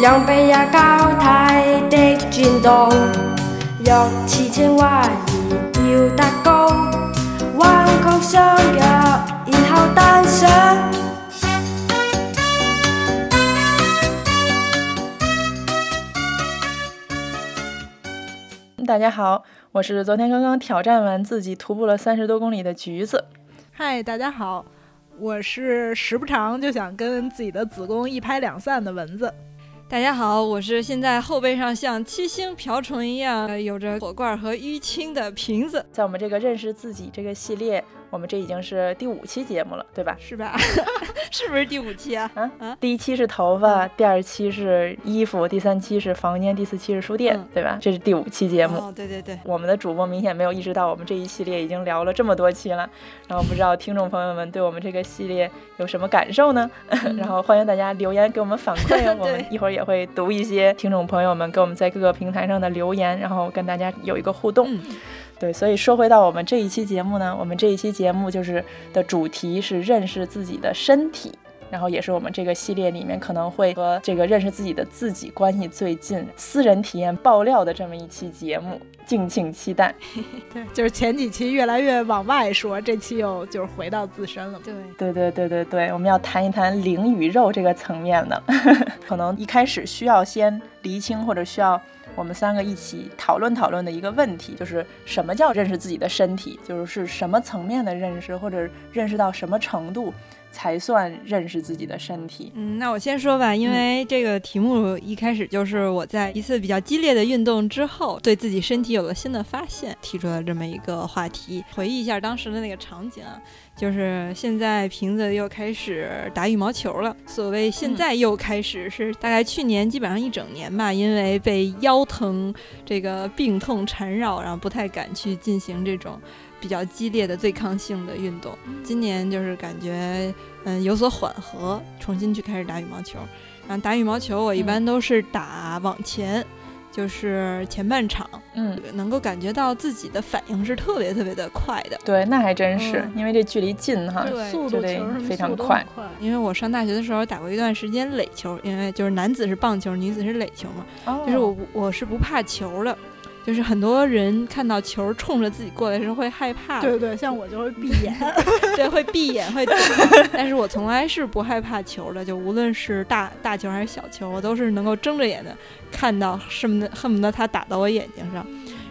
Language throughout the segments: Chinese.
两臂也交替的转动。若似青蛙儿跳得高，弯曲双脚，然后单上。大家好，我是昨天刚刚挑战完自己徒步了三十多公里的橘子。嗨，大家好，我是时不常就想跟自己的子宫一拍两散的蚊子。大家好，我是现在后背上像七星瓢虫一样有着火罐和淤青的瓶子。在我们这个认识自己这个系列，我们这已经是第五期节目了，对吧？是吧？是不是第五期啊？啊啊！第一期是头发，第二期是衣服，第三期是房间，第四期是书店，嗯对吧？这是第五期节目。哦，对对对，我们的主播明显没有意识到，我们这一系列已经聊了这么多期了。然后不知道听众朋友们对我们这个系列有什么感受呢？然后欢迎大家留言给我们反馈，我们一会儿也会读一些听众朋友们给我们在各个平台上的留言，然后跟大家有一个互动。嗯，对，所以说回到我们这一期节目呢，我们这一期节目就是的主题是认识自己的身体。然后也是我们这个系列里面可能会和这个认识自己的自己关系最近、私人体验爆料的这么一期节目，敬请期待。对，就是前几期越来越往外说，这期又就是回到自身了。对，对对对对对，我们要谈一谈灵与肉这个层面的，可能一开始需要先厘清，或者需要我们三个一起讨论讨论的一个问题，就是什么叫认识自己的身体，就是是什么层面的认识，或者认识到什么程度才算认识自己的身体。嗯，那我先说吧，因为这个题目一开始就是我在一次比较激烈的运动之后，对自己身体有了新的发现，提出了这么一个话题。回忆一下当时的那个场景啊，就是现在瓶子又开始打羽毛球了。所谓现在又开始，是大概去年基本上一整年吧，因为被腰疼这个病痛缠绕，然后不太敢去进行这种。比较激烈的对抗性的运动，今年就是感觉嗯有所缓和，重新去开始打羽毛球。然后打羽毛球，我一般都是打往前，就是前半场，嗯，能够感觉到自己的反应是特别特别的快的。对，那还真是，嗯因为这距离近哈，速度就得非常快。因为我上大学的时候打过一段时间垒球，因为就是男子是棒球，女子是垒球嘛，哦就是我我是不怕球的。就是很多人看到球冲着自己过来时候会害怕的，对对对，像我就会闭眼。对，会闭眼，会躲。但是我从来是不害怕球的，就无论是大大球还是小球，我都是能够睁着眼的看到，恨不得恨不得它打到我眼睛上。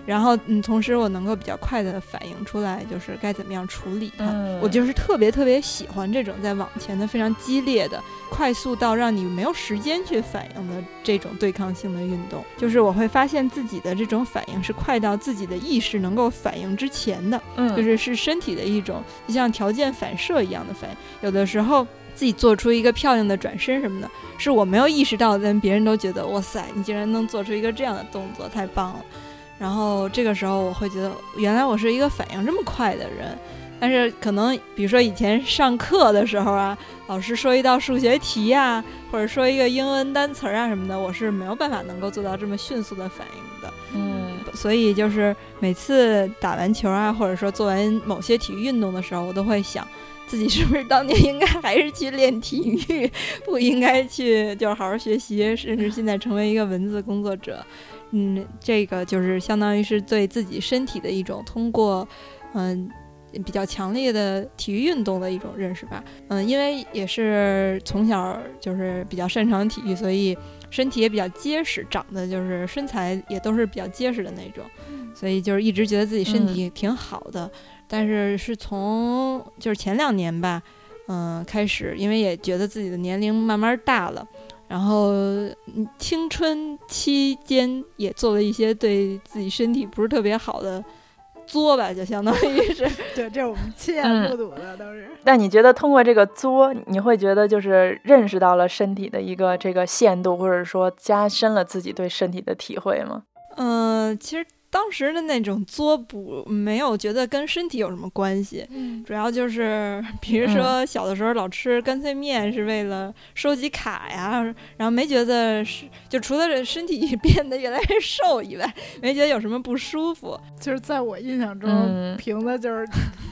然后，嗯，同时我能够比较快的反应出来，就是该怎么样处理它。嗯我就是特别特别喜欢这种在网前的非常激烈的、快速到让你没有时间去反应的这种对抗性的运动。就是我会发现自己的这种反应是快到自己的意识能够反应之前的。嗯，就是是身体的一种，就像条件反射一样的反应。有的时候自己做出一个漂亮的转身什么的，是我没有意识到的，但别人都觉得哇塞，你竟然能做出一个这样的动作，太棒了。然后这个时候我会觉得，原来我是一个反应这么快的人。但是可能比如说以前上课的时候啊，老师说一道数学题呀、或者说一个英文单词儿啊什么的，我是没有办法能够做到这么迅速的反应的。嗯所以就是每次打完球啊，或者说做完某些体育运动的时候，我都会想，自己是不是当年应该还是去练体育，不应该去就是好好学习，甚至现在成为一个文字工作者。嗯，这个就是相当于是对自己身体的一种通过，嗯。比较强烈的体育运动的一种认识吧，嗯，因为也是从小就是比较擅长体育，所以身体也比较结实，长得就是身材也都是比较结实的那种，所以就是一直觉得自己身体挺好的。但是是从就是前两年吧，嗯、开始因为也觉得自己的年龄慢慢大了，然后青春期间也做了一些对自己身体不是特别好的作吧，就相当于是 对，这是我们亲眼目睹的，都是。但你觉得通过这个作，你会觉得就是认识到了身体的一个这个限度，或者说加深了自己对身体的体会吗？嗯，其实。当时的那种作补没有觉得跟身体有什么关系，主要就是比如说小的时候老吃干脆面是为了收集卡呀，然后没觉得是就除了这身体变得越来越瘦以外，没觉得有什么不舒服。就是在我印象中，瓶子就是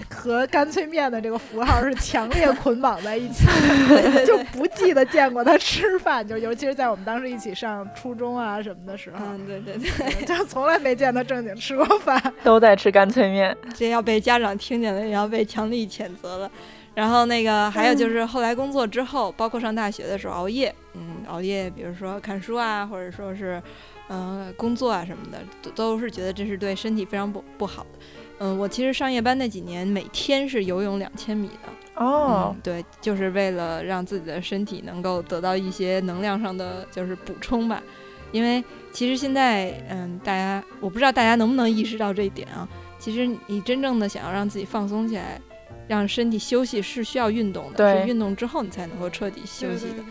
和干脆面的这个符号是强烈捆绑在一起，就不记得见过他吃饭，就尤其是在我们当时一起上初中啊什么的时候，嗯，对对对，就从来没见他。正经吃过饭，都在吃干脆面，这要被家长听见了，也要被强力谴责了。然后那个还有就是后来工作之后，包括上大学的时候熬夜，嗯，熬夜，比如说看书啊，或者说是嗯工作啊什么的，都都是觉得这是对身体非常不不好的。嗯，我其实上夜班那几年，每天是游泳两千米的。哦，对，就是为了让自己的身体能够得到一些能量上的就是补充吧，因为。其实现在，嗯，大家我不知道大家能不能意识到这一点啊。其实你真正的想要让自己放松起来，让身体休息是需要运动的，是运动之后你才能够彻底休息的。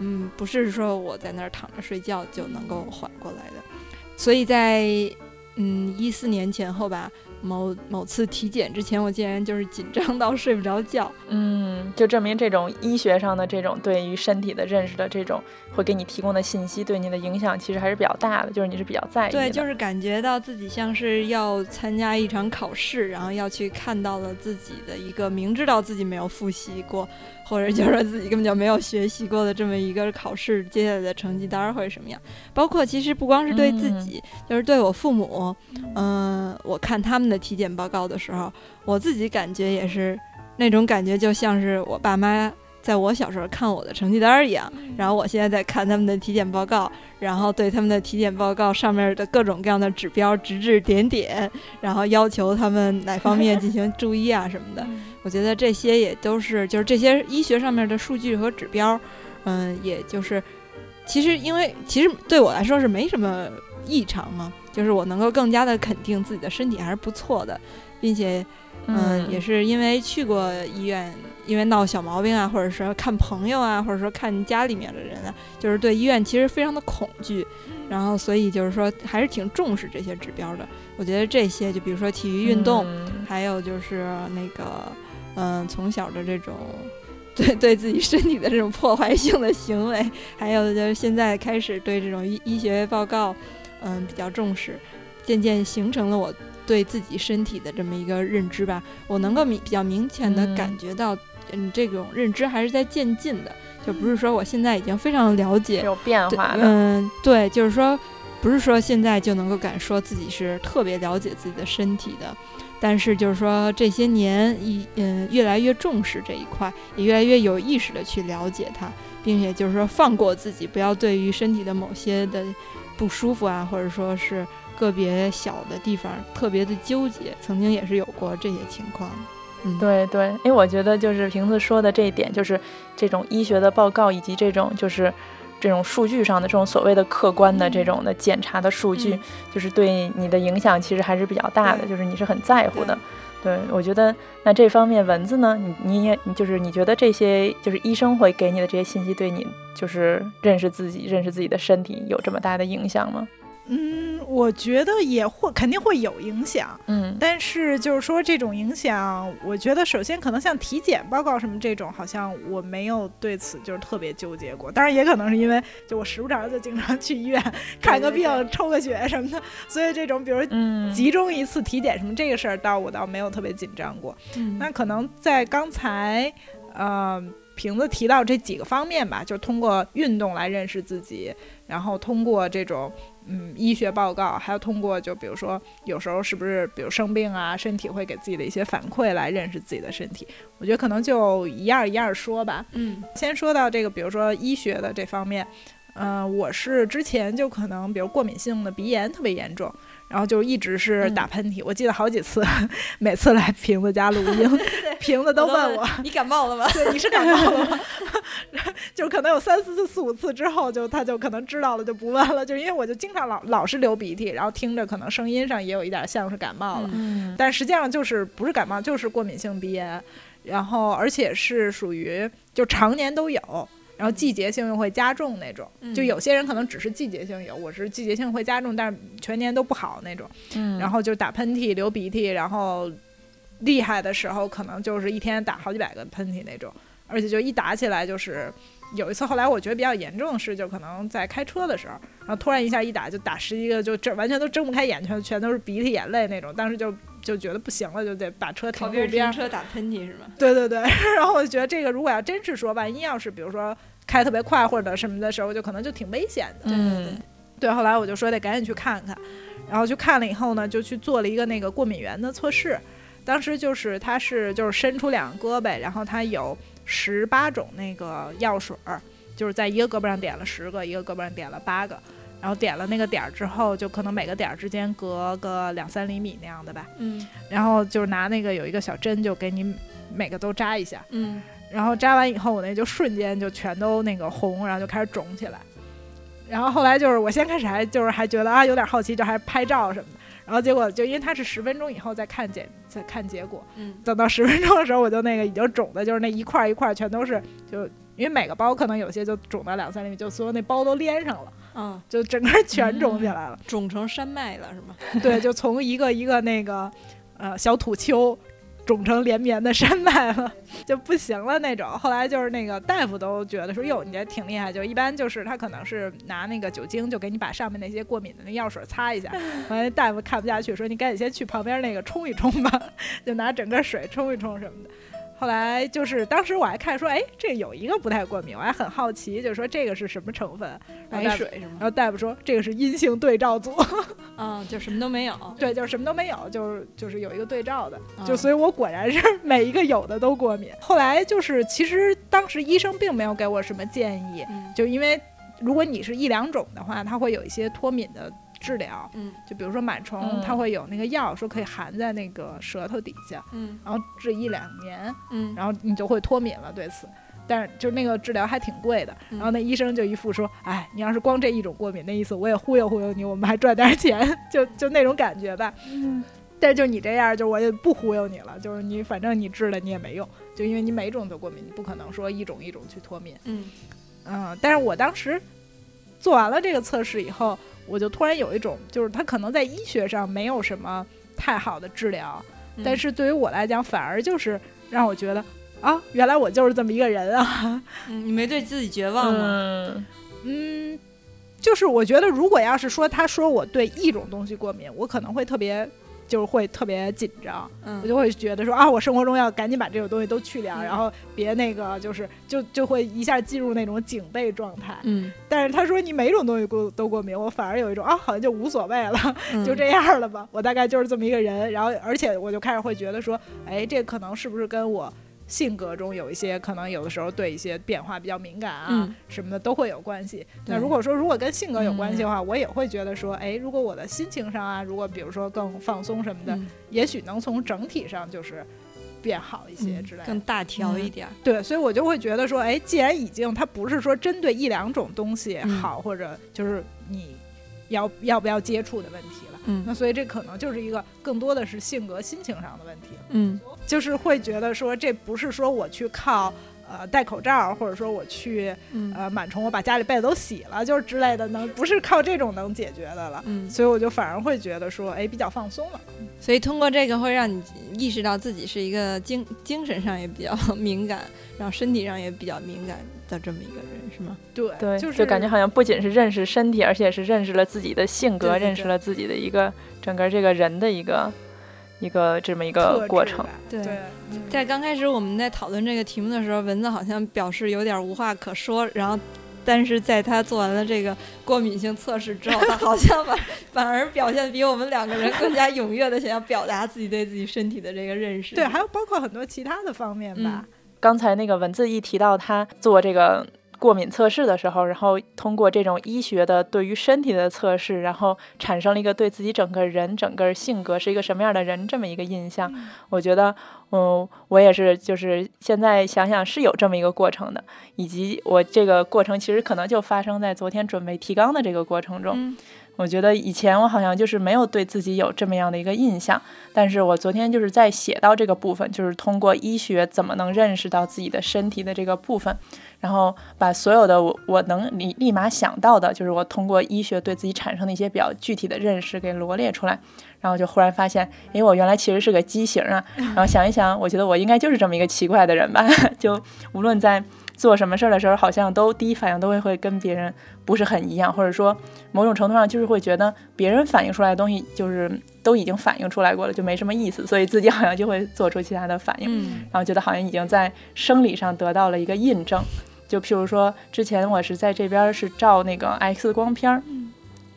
嗯，不是说我在那儿躺着睡觉就能够缓过来的。所以在嗯一四年前后吧。某某次体检之前，我竟然就是紧张到睡不着觉。嗯，就证明这种医学上的这种对于身体的认识的这种会给你提供的信息，对你的影响其实还是比较大的。就是你是比较在意的。对，就是感觉到自己像是要参加一场考试，然后要去看到了自己的一个明知道自己没有复习过。或者就是自己根本就没有学习过的这么一个考试，接下来的成绩单会什么样？包括其实不光是对自己，就是对我父母，嗯，我看他们的体检报告的时候，我自己感觉也是那种感觉，就像是我爸妈在我小时候看我的成绩单一样。然后我现在在看他们的体检报告，然后对他们的体检报告上面的各种各样的指标指指点点，然后要求他们哪方面进行注意啊什么的。我觉得这些也都是，就是这些医学上面的数据和指标，嗯，也就是，其实因为其实对我来说是没什么异常嘛，就是我能够更加的肯定自己的身体还是不错的，并且，嗯，也是因为去过医院，因为闹小毛病啊，或者说看朋友啊，或者说看家里面的人啊，就是对医院其实非常的恐惧，然后所以就是说还是挺重视这些指标的。我觉得这些，就比如说体育运动，还有就是那个。嗯，从小的这种对对自己身体的这种破坏性的行为，还有就是现在开始对这种医医学报告，嗯，比较重视，渐渐形成了我对自己身体的这么一个认知吧。我能够明比较明显的感觉到，嗯，这种认知还是在渐进的，就不是说我现在已经非常了解有变化的。嗯，对，就是说，不是说现在就能够敢说自己是特别了解自己的身体的。但是就是说，这些年一嗯越来越重视这一块，也越来越有意识的去了解它，并且就是说放过自己，不要对于身体的某些的不舒服啊，或者说是个别小的地方特别的纠结。曾经也是有过这些情况。嗯，对对，因为我觉得就是瓶子说的这一点，就是这种医学的报告以及这种就是。这种数据上的这种所谓的客观的这种的检查的数据，就是对你的影响其实还是比较大的，就是你是很在乎的。对我觉得，那这方面文字呢，你你也你就是你觉得这些就是医生会给你的这些信息，对你就是认识自己、认识自己的身体有这么大的影响吗？嗯，我觉得也会肯定会有影响，嗯，但是就是说这种影响，我觉得首先可能像体检报告什么这种，好像我没有对此就是特别纠结过。当然也可能是因为就我时不常就经常去医院看个病、抽个血什么的，所以这种比如集中一次体检什么这个事儿，倒我倒没有特别紧张过。那可能在刚才，呃，瓶子提到这几个方面吧，就通过运动来认识自己，然后通过这种。嗯，医学报告还要通过，就比如说有时候是不是，比如生病啊，身体会给自己的一些反馈来认识自己的身体。我觉得可能就一样一样说吧。嗯，先说到这个，比如说医学的这方面，嗯，我是之前就可能比如过敏性的鼻炎特别严重。然后就一直是嗯打喷嚏。我记得好几次，每次来瓶子家录音，瓶子都问我。你感冒了吗？对，你是感冒了吗？就可能有三四次、四五次之后，就他就可能知道了，就不问了。就因为我就经常老老是流鼻涕，然后听着可能声音上也有一点像是感冒了，嗯但实际上就是不是感冒，就是过敏性鼻炎，然后而且是属于就常年都有。然后季节性又会加重那种，就嗯有些人可能只是季节性有，我是季节性会加重，但是全年都不好那种。嗯，然后就打喷嚏、流鼻涕，然后厉害的时候可能就是一天打好几百个喷嚏那种，而且就一打起来就是。有一次，后来我觉得比较严重的是，就可能在开车的时候，然后突然一下一打就打十一个，就这完全都睁不开眼，全全都是鼻涕眼泪那种。当时就就觉得不行了，就得把车停路边。停车打喷嚏是吗？对对对，然后我就觉得这个如果要真是说，万一要是比如说开特别快或者什么的时候，就可能就挺危险的。嗯对，后来我就说得赶紧去看看，然后去看了以后呢，就去做了一个那个过敏源的测试。当时就是他是就是伸出两个胳膊，然后他有十八种那个药水儿，就是在一个胳膊上点了十个，一个胳膊上点了八个，然后点了那个点儿之后，就可能每个点儿之间隔个两三厘米那样的吧。嗯然后就是拿那个有一个小针，就给你每个都扎一下。嗯然后扎完以后，我那就瞬间就全都那个红，然后就开始肿起来。然后后来就是我先开始还就是还觉得啊有点好奇，就还拍照什么的。然后结果就因为它是十分钟以后再看结再看结果，嗯等到十分钟的时候，我就那个已经肿的，就是那一块儿一块儿全都是就。因为每个包可能有些就肿到两三厘米，就所有那包都连上了，嗯，就整个全肿起来了。肿成山脉了是吗？对，就从一个一个那个呃小土丘肿成连绵的山脉了，就不行了那种。后来就是那个大夫都觉得说，哟，你这挺厉害。就一般就是他可能是拿那个酒精，就给你把上面那些过敏的那药水擦一下。完了，大夫看不下去，说你赶紧先去旁边那个冲一冲吧，就拿整个水冲一冲什么的。后来就是当时我还看说，哎，这有一个不太过敏，我还很好奇，就是说这个是什么成分？白水是吗？然后大夫说这个是阴性对照组。嗯，就什么都没有。对，就是什么都没有，就是就是有一个对照的，就嗯所以我果然是每一个有的都过敏。后来就是其实当时医生并没有给我什么建议，嗯就因为如果你是一两种的话，它会有一些脱敏的治疗，嗯就比如说螨虫，嗯它会有那个药说可以含在那个舌头底下，嗯然后治一两年，嗯，然后你就会脱敏了。对此。但是就那个治疗还挺贵的，嗯然后那医生就一副说：“哎，你要是光这一种过敏，那意思我也忽悠忽悠你，我们还赚点钱，就就那种感觉吧。”嗯但是就你这样，就我也不忽悠你了，就是你反正你治了你也没用，就因为你每种都过敏，你不可能说一种一种去脱敏。嗯嗯，但是我当时做完了这个测试以后，我就突然有一种，就是它可能在医学上没有什么太好的治疗，但是对于我来讲，反而就是让我觉得啊，原来我就是这么一个人啊。嗯，你没对自己绝望吗？嗯嗯，就是我觉得，如果要是说他说我对一种东西过敏，我可能会特别，就是会特别紧张，嗯，我就会觉得说啊，我生活中要赶紧把这种东西都去掉，嗯然后别那个就是就就会一下进入那种警备状态。嗯，但是他说你每种东西过都过敏，我反而有一种啊，好像就无所谓了，嗯 就这样了吧，我大概就是这么一个人。然后而且我就开始会觉得说，哎，这可能是不是跟我。性格中有一些可能有的时候对一些变化比较敏感啊、嗯什么的都会有关系。那如果说如果跟性格有关系的话，嗯我也会觉得说，哎，如果我的心情上啊，如果比如说更放松什么的，嗯也许能从整体上就是变好一些嗯之类的。更大条一点儿。对，所以我就会觉得说，哎，既然已经它不是说针对一两种东西嗯好，或者就是你要要不要接触的问题了。嗯。那所以这可能就是一个更多的是性格、心情上的问题，嗯。就是会觉得说，这不是说我去靠呃戴口罩，或者说我去嗯。呃螨虫，我把家里被子都洗了，就是之类的，能不是靠这种能解决的了。嗯，所以我就反而会觉得说，哎，比较放松了。所以通过这个会让你意识到自己是一个精精神上也比较敏感，然后身体上也比较敏感的这么一个人，是吗？对，对，就是感觉好像不仅是认识身体，而且是认识了自己的性格，对对对认识了自己的一个整个这个人的一个一个这么一个过程。对对，嗯在刚开始我们在讨论这个题目的时候，蚊子好像表示有点无话可说，然后。但是在他做完了这个过敏性测试之后，他好像反 反而表现比我们两个人更加踊跃的想要表达自己对自己身体的这个认识。对，还有包括很多其他的方面吧。刚才那个文字一提到他做这个过敏测试的时候，然后通过这种医学的对于身体的测试，然后产生了一个对自己整个人、整个性格是一个什么样的人这么一个印象。我觉得，嗯，我也是，就是现在想想是有这么一个过程的，以及我这个过程其实可能就发生在昨天准备提纲的这个过程中。我觉得以前我好像就是没有对自己有这么样的一个印象，但是我昨天就是在写到这个部分，就是通过医学怎么能认识到自己的身体的这个部分，然后把所有的我我能立立马想到的，就是我通过医学对自己产生的一些比较具体的认识给罗列出来，然后就忽然发现，哎，我原来其实是个畸形啊，然后想一想，我觉得我应该就是这么一个奇怪的人吧，就无论在。做什么事儿的时候，好像都第一反应都会会跟别人不是很一样，或者说某种程度上就是会觉得别人反映出来的东西就是都已经反映出来过了，就没什么意思，所以自己好像就会做出其他的反应，然后觉得好像已经在生理上得到了一个印证。就譬如说，之前我是在这边是照那个 X 光片儿。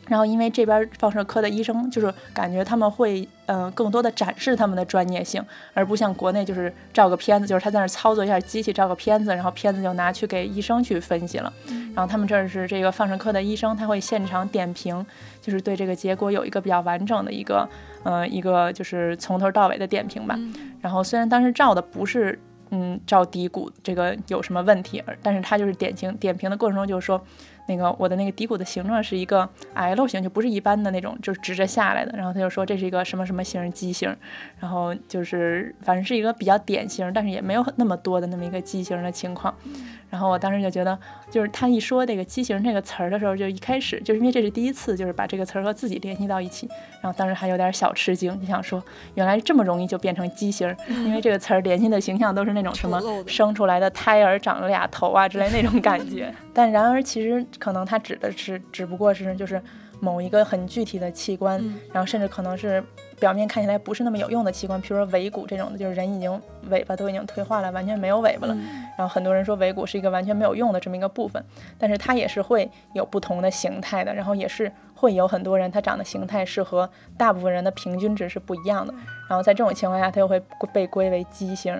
然后，因为这边放射科的医生就是感觉他们会，嗯，更多的展示他们的专业性，而不像国内就是照个片子，就是他在那操作一下机器照个片子，然后片子就拿去给医生去分析了。然后他们这是这个放射科的医生，他会现场点评，就是对这个结果有一个比较完整的一个，呃，一个就是从头到尾的点评吧。然后虽然当时照的不是，嗯，照骶骨这个有什么问题，但是他就是点评点评的过程中就是说。那个我的那个骶骨的形状是一个 L 型，就不是一般的那种，就是直着下来的。然后他就说这是一个什么什么型畸形，然后就是反正是一个比较典型，但是也没有那么多的那么一个畸形的情况。然后我当时就觉得，就是他一说这个畸形这个词儿的时候，就一开始就是因为这是第一次，就是把这个词儿和自己联系到一起，然后当时还有点小吃惊，就想说原来这么容易就变成畸形，因为这个词儿联系的形象都是那种什么生出来的胎儿长了俩头啊之类那种感觉。但然而其实可能他指的是只不过是就是某一个很具体的器官，然后甚至可能是。表面看起来不是那么有用的器官，比如说尾骨这种的，就是人已经尾巴都已经退化了，完全没有尾巴了。然后很多人说尾骨是一个完全没有用的这么一个部分，但是它也是会有不同的形态的，然后也是会有很多人它长的形态是和大部分人的平均值是不一样的。然后在这种情况下，它又会被归为畸形。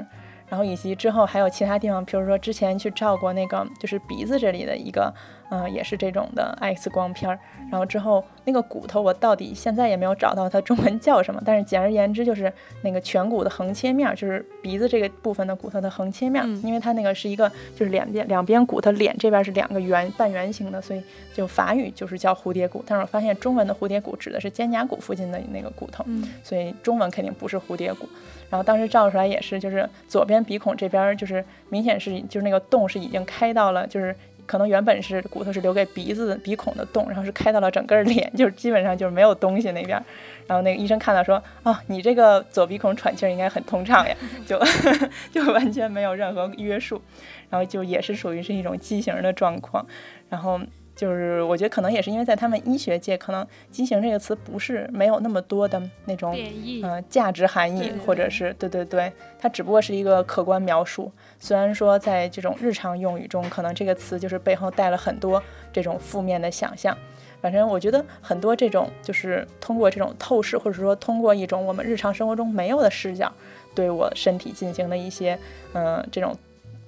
然后以及之后还有其他地方，比如说之前去照过那个就是鼻子这里的一个。嗯，也是这种的 X 光片儿，然后之后那个骨头我到底现在也没有找到它中文叫什么，但是简而言之就是那个颧骨的横切面，就是鼻子这个部分的骨头的横切面，因为它那个是一个就是两边两边骨头脸这边是两个圆半圆形的，所以就法语就是叫蝴蝶骨，但是我发现中文的蝴蝶骨指的是肩胛骨附近的那个骨头，所以中文肯定不是蝴蝶骨。然后当时照出来也是，就是左边鼻孔这边就是明显是就是那个洞是已经开到了就是。可能原本是骨头是留给鼻子鼻孔的洞，然后是开到了整个脸，就是基本上就是没有东西那边。然后那个医生看到说：“哦，你这个左鼻孔喘气应该很通畅呀，就 就完全没有任何约束，然后就也是属于是一种畸形的状况。然后。”就是我觉得可能也是因为在他们医学界，可能“畸形”这个词不是没有那么多的那种嗯价值含义，或者是对对对，它只不过是一个客观描述。虽然说在这种日常用语中，可能这个词就是背后带了很多这种负面的想象。反正我觉得很多这种就是通过这种透视，或者说通过一种我们日常生活中没有的视角，对我身体进行的一些嗯这种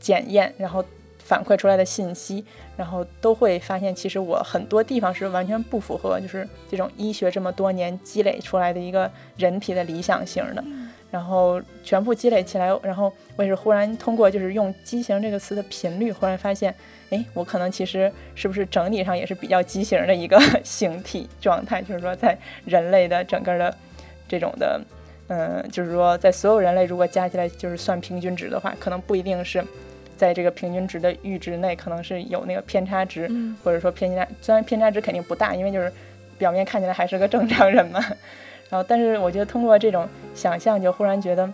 检验，然后。反馈出来的信息，然后都会发现，其实我很多地方是完全不符合，就是这种医学这么多年积累出来的一个人体的理想型的，然后全部积累起来，然后我也是忽然通过就是用“畸形”这个词的频率，忽然发现，哎，我可能其实是不是整体上也是比较畸形的一个形体状态，就是说在人类的整个的这种的，嗯，就是说在所有人类如果加起来就是算平均值的话，可能不一定是。在这个平均值的阈值内，可能是有那个偏差值，或者说偏差，虽然偏差值肯定不大，因为就是表面看起来还是个正常人嘛。然后，但是我觉得通过这种想象，就忽然觉得，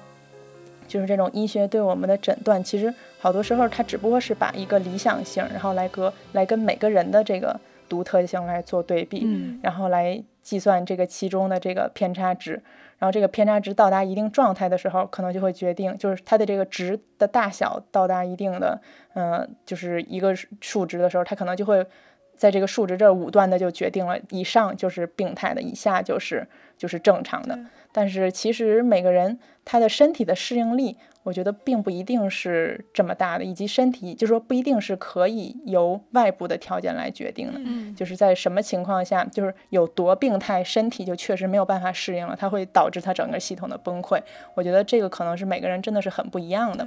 就是这种医学对我们的诊断，其实好多时候它只不过是把一个理想性，然后来跟来跟每个人的这个独特性来做对比，然后来计算这个其中的这个偏差值。然后这个偏差值到达一定状态的时候，可能就会决定，就是它的这个值的大小到达一定的，嗯，就是一个数值的时候，它可能就会在这个数值这武断的就决定了，以上就是病态的，以下就是就是正常的。但是其实每个人他的身体的适应力，我觉得并不一定是这么大的，以及身体就是说不一定是可以由外部的条件来决定的，嗯就是在什么情况下，就是有多病态，身体就确实没有办法适应了，它会导致它整个系统的崩溃。我觉得这个可能是每个人真的是很不一样的。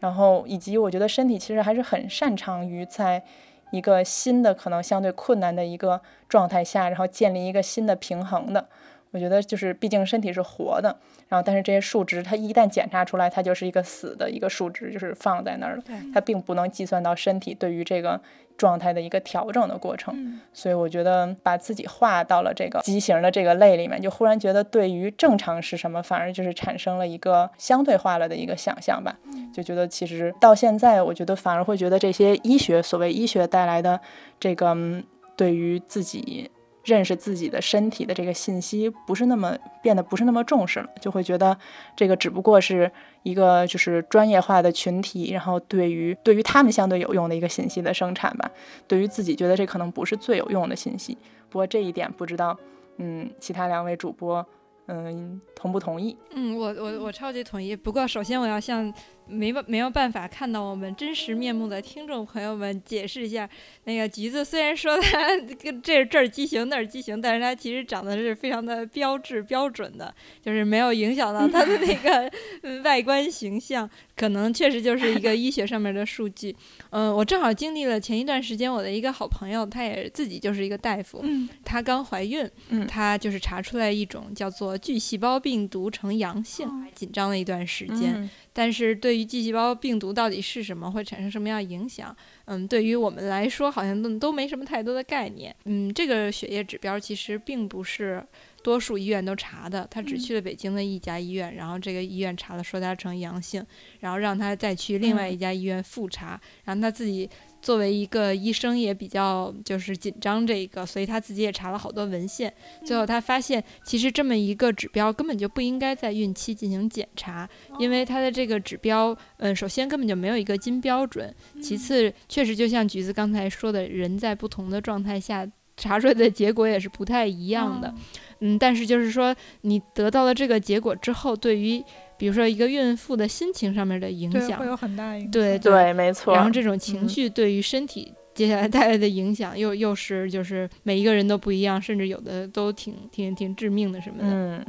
然后以及我觉得身体其实还是很擅长于在一个新的可能相对困难的一个状态下，然后建立一个新的平衡的。我觉得就是，毕竟身体是活的，然后但是这些数值它一旦检查出来，它就是一个死的一个数值，就是放在那儿了，它并不能计算到身体对于这个状态的一个调整的过程。所以我觉得把自己划到了这个畸形的这个类里面，就忽然觉得对于正常是什么，反而就是产生了一个相对化了的一个想象吧。就觉得其实到现在，我觉得反而会觉得这些医学所谓医学带来的这个嗯对于自己。认识自己的身体的这个信息不是那么变得不是那么重视了，就会觉得这个只不过是一个就是专业化的群体，然后对于对于他们相对有用的一个信息的生产吧。对于自己觉得这可能不是最有用的信息。不过这一点不知道，嗯，其他两位主播，嗯，同不同意？嗯，我我我超级同意。不过首先我要向没办没有办法看到我们真实面目的听众朋友们解释一下，那个橘子虽然说它跟这这儿畸形那儿畸形，但是它其实长得是非常的标致标准的，就是没有影响到它的那个嗯外观形象，可能确实就是一个医学上面的数据。嗯，我正好经历了前一段时间我的一个好朋友，他也自己就是一个大夫，嗯她刚怀孕，嗯她就是查出来一种叫做巨细胞病毒呈阳性，紧张了一段时间。嗯但是对于 G 细胞病毒到底是什么，会产生什么样的影响，嗯，对于我们来说好像都都没什么太多的概念。嗯，这个血液指标其实并不是多数医院都查的，他只去了北京的一家医院，然后这个医院查了说他呈阳性，然后让他再去另外一家医院复查，然后他自己。作为一个医生，也比较就是紧张这个，所以他自己也查了好多文献。最后他发现，其实这么一个指标根本就不应该在孕期进行检查，因为它的这个指标，嗯，首先根本就没有一个金标准，其次确实就像橘子刚才说的，人在不同的状态下查出来的结果也是不太一样的。嗯，但是就是说，你得到了这个结果之后，对于比如说一个孕妇的心情上面的影，响会，有很大影响。对对，没错。然后这种情嗯绪对于身体接下来带来的影响，又又是就是每一个人都不一样，甚至有的都挺挺挺致命的什么的。嗯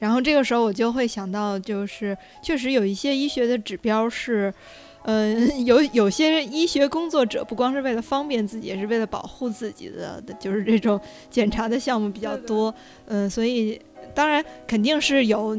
然后这个时候我就会想到，就是确实有一些医学的指标是，呃，有有些医学工作者不光是为了方便自己，也是为了保护自己的，的就是这种检查的项目比较多。嗯、所以当然肯定是有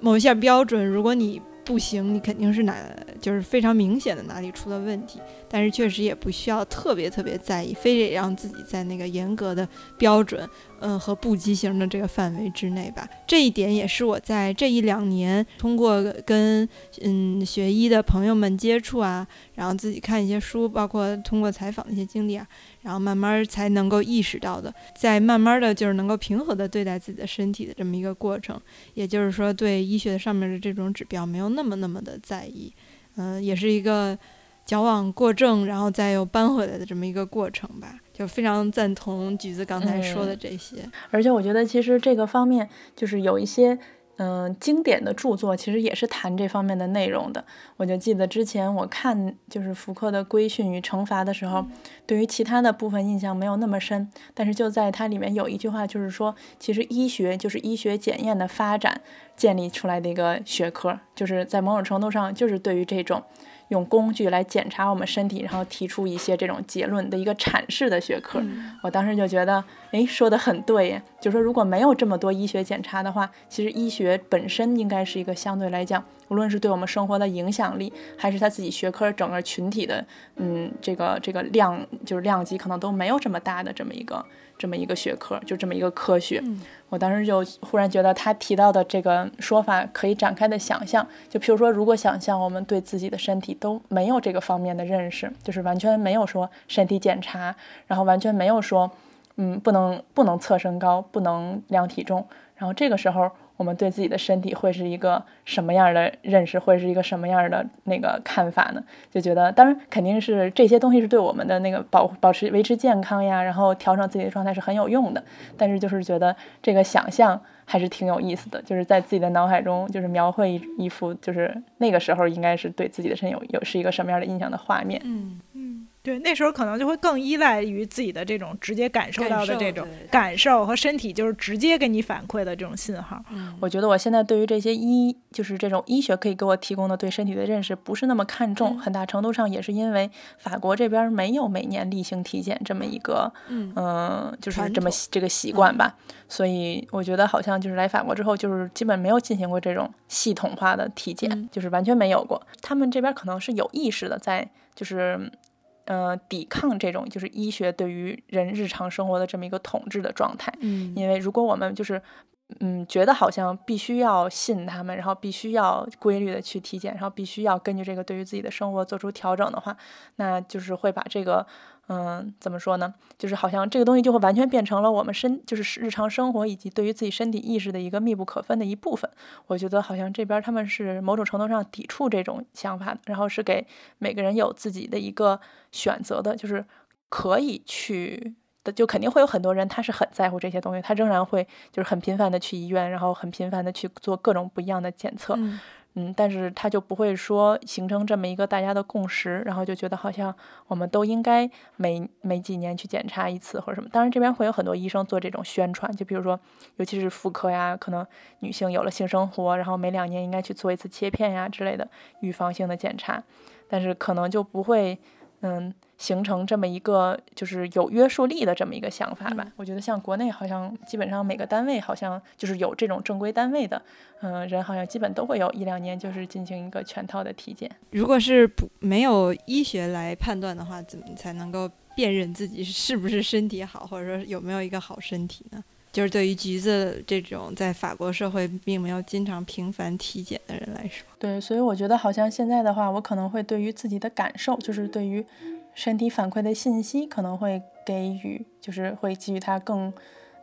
某一项标准，如果你不行，你肯定是难就是非常明显的哪里出了问题，但是确实也不需要特别特别在意，非得让自己在那个严格的标准，嗯和不畸形的这个范围之内吧。这一点也是我在这一两年通过跟嗯学医的朋友们接触啊，然后自己看一些书，包括通过采访的一些经历啊，然后慢慢才能够意识到的，在慢慢的就是能够平和的对待自己的身体的这么一个过程。也就是说，对医学上面的这种指标没有那么那么的在意，嗯、也是一个矫枉过正，然后再又扳回来的这么一个过程吧。就非常赞同橘子刚才说的这些，而且我觉得其实这个方面就是有一些。嗯，经典的著作其实也是谈这方面的内容的。我就记得之前我看就是福克的《规训与惩罚》的时候，对于其他的部分印象没有那么深，但是就在它里面有一句话，就是说，其实医学就是医学检验的发展建立出来的一个学科，就是在某种程度上就是对于这种用工具来检查我们身体，然后提出一些这种结论的一个阐释的学科。我当时就觉得，哎，说的很对耶，就说如果没有这么多医学检查的话，其实医学本身应该是一个相对来讲，无论是对我们生活的影响力，还是他自己学科整个群体的，嗯，这个这个量就是量级可能都没有这么大的这么一个这么一个学科，就这么一个科学。我当时就忽然觉得他提到的这个说法可以展开的想象，就譬如说，如果想象我们对自己的身体都没有这个方面的认识，就是完全没有说身体检查，然后完全没有说，嗯，不能不能测身高，不能量体重，然后这个时候我们对自己的身体会是一个什么样的认识，会是一个什么样的那个看法呢？就觉得，当然肯定是这些东西是对我们的那个保保持维持健康呀，然后调整自己的状态是很有用的。但是就是觉得这个想象还是挺有意思的，就是在自己的脑海中就是描绘一一幅，就是那个时候应该是对自己的身有有是一个什么样的印象的画面。嗯，对，那时候可能就会更依赖于自己的这种直接感受到的这种感受和身体，就是直接给你反馈的这种信号。嗯，我觉得我现在对于这些医，就是这种医学可以给我提供的对身体的认识，不是那么看重。嗯很大程度上也是因为法国这边没有每年例行体检这么一个，嗯嗯，就是这么这个习惯吧。所以我觉得好像就是来法国之后，就是基本没有进行过这种系统化的体检，嗯就是完全没有过。他们这边可能是有意识的在，就是。呃，抵抗这种就是医学对于人日常生活的这么一个统治的状态，嗯。因为如果我们就是，嗯，觉得好像必须要信他们，然后必须要规律的去体检，然后必须要根据这个对于自己的生活做出调整的话，那就是会把这个，嗯，怎么说呢？就是好像这个东西就会完全变成了我们身，就是日常生活以及对于自己身体意识的一个密不可分的一部分。我觉得好像这边他们是某种程度上抵触这种想法的，然后是给每个人有自己的一个选择的，就是可以去的，就肯定会有很多人他是很在乎这些东西，他仍然会就是很频繁的去医院，然后很频繁的去做各种不一样的检测，嗯嗯，但是他就不会说形成这么一个大家的共识，然后就觉得好像我们都应该每每几年去检查一次或者什么。当然，这边会有很多医生做这种宣传，就比如说，尤其是妇科呀，可能女性有了性生活，然后每两年应该去做一次切片呀之类的预防性的检查，但是可能就不会，嗯。形成这么一个就是有约束力的这么一个想法吧。嗯我觉得像国内好像基本上每个单位好像就是有这种正规单位的，嗯、人好像基本都会有一两年就是进行一个全套的体检。如果是不没有医学来判断的话，怎么才能够辨认自己是不是身体好，或者说有没有一个好身体呢？就是对于橘子这种在法国社会并没有经常频繁体检的人来说，对，所以我觉得好像现在的话，我可能会对于自己的感受，就是对于身体反馈的信息，可能会给予，就是会给予它更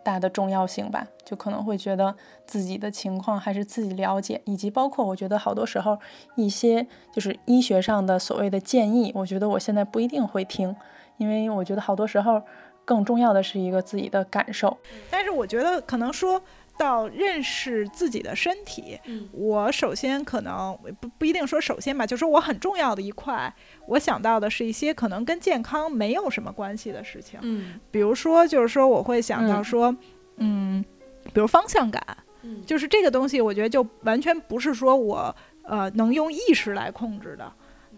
大的重要性吧。就可能会觉得自己的情况还是自己了解，以及包括我觉得好多时候一些就是医学上的所谓的建议，我觉得我现在不一定会听，因为我觉得好多时候更重要的是一个自己的感受。但是我觉得可能说到认识自己的身体，嗯。我首先可能不不一定说首先吧，就是说我很重要的一块，我想到的是一些可能跟健康没有什么关系的事情，嗯。比如说就是说我会想到嗯。说，嗯，比如方向感，嗯。就是这个东西，我觉得就完全不是说我呃能用意识来控制的。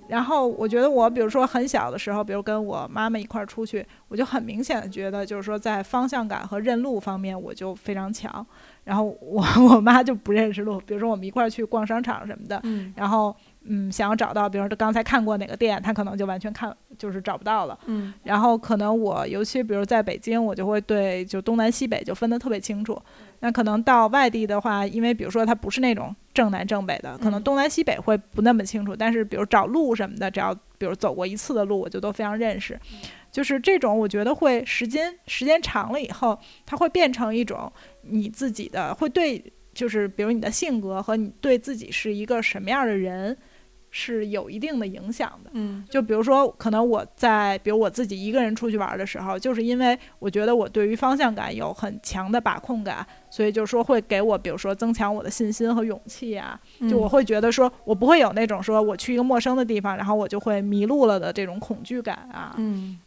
然后我觉得我比如说很小的时候，比如跟我妈妈一块儿出去，我就很明显的觉得就是说在方向感和认路方面我就非常强。然后我 我妈就不认识路，比如说我们一块儿去逛商场什么的，嗯然后嗯想要找到，比如说刚才看过哪个店，他可能就完全看就是找不到了。嗯然后可能我尤其比如在北京，我就会对就东南西北就分得特别清楚。那可能到外地的话，因为比如说它不是那种正南正北的，可能嗯东南西北会不那么清楚。但是比如找路什么的，只要比如走过一次的路，我就都非常认识。就是这种，我觉得会时间时间长了以后，它会变成一种你自己的，会对就是比如你的性格和你对自己是一个什么样的人是有一定的影响的。嗯就比如说，可能我在比如我自己一个人出去玩的时候，就是因为我觉得我对于方向感有很强的把控感，所以就是说会给我，比如说增强我的信心和勇气啊。就我会觉得说，我不会有那种说我去一个陌生的地方，然后我就会迷路了的这种恐惧感啊嗯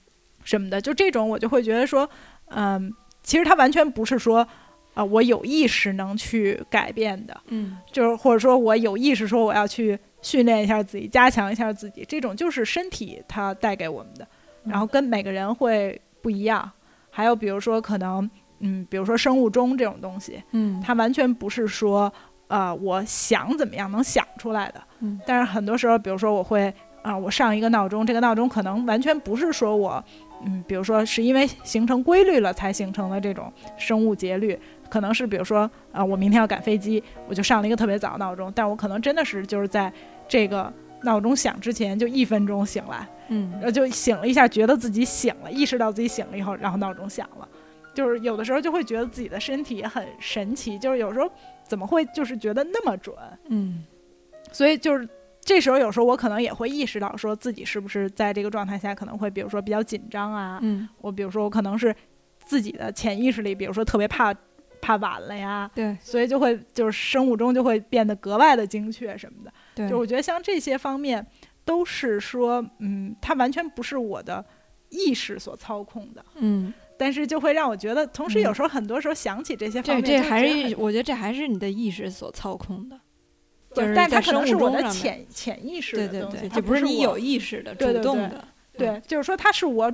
什么的。就这种我就会觉得说，嗯，其实它完全不是说，啊、我有意识能去改变的。嗯就是或者说我有意识说我要去训练一下自己，加强一下自己，这种就是身体它带给我们的，然后跟每个人会不一样。还有比如说可能，嗯，比如说生物钟这种东西，嗯它完全不是说，呃，我想怎么样能想出来的。嗯但是很多时候，比如说我会，啊、我上一个闹钟，这个闹钟可能完全不是说我，嗯，比如说是因为形成规律了才形成的这种生物节律，可能是比如说，啊、我明天要赶飞机，我就上了一个特别早的闹钟，但我可能真的是就是在这个闹钟响之前就一分钟醒来，嗯。然后就醒了一下，觉得自己醒了，意识到自己醒了以后，然后闹钟响了。就是有的时候就会觉得自己的身体很神奇，就是有时候怎么会就是觉得那么准，嗯所以就是这时候有时候我可能也会意识到说自己是不是在这个状态下可能会比如说比较紧张啊，嗯，我比如说我可能是自己的潜意识里，比如说特别怕怕晚了呀，对。所以就会就是生物钟就会变得格外的精确什么的。对，就我觉得像这些方面都是说，嗯，它完全不是我的意识所操控的，嗯，但是就会让我觉得，同时嗯。有时候很多时候想起这些方面，这这还是我觉得这还是你的意识所操控的，就是对但它可能是我的潜潜意识对对对，的东西，它这不是你有意识的主动的，对，就是说它是我，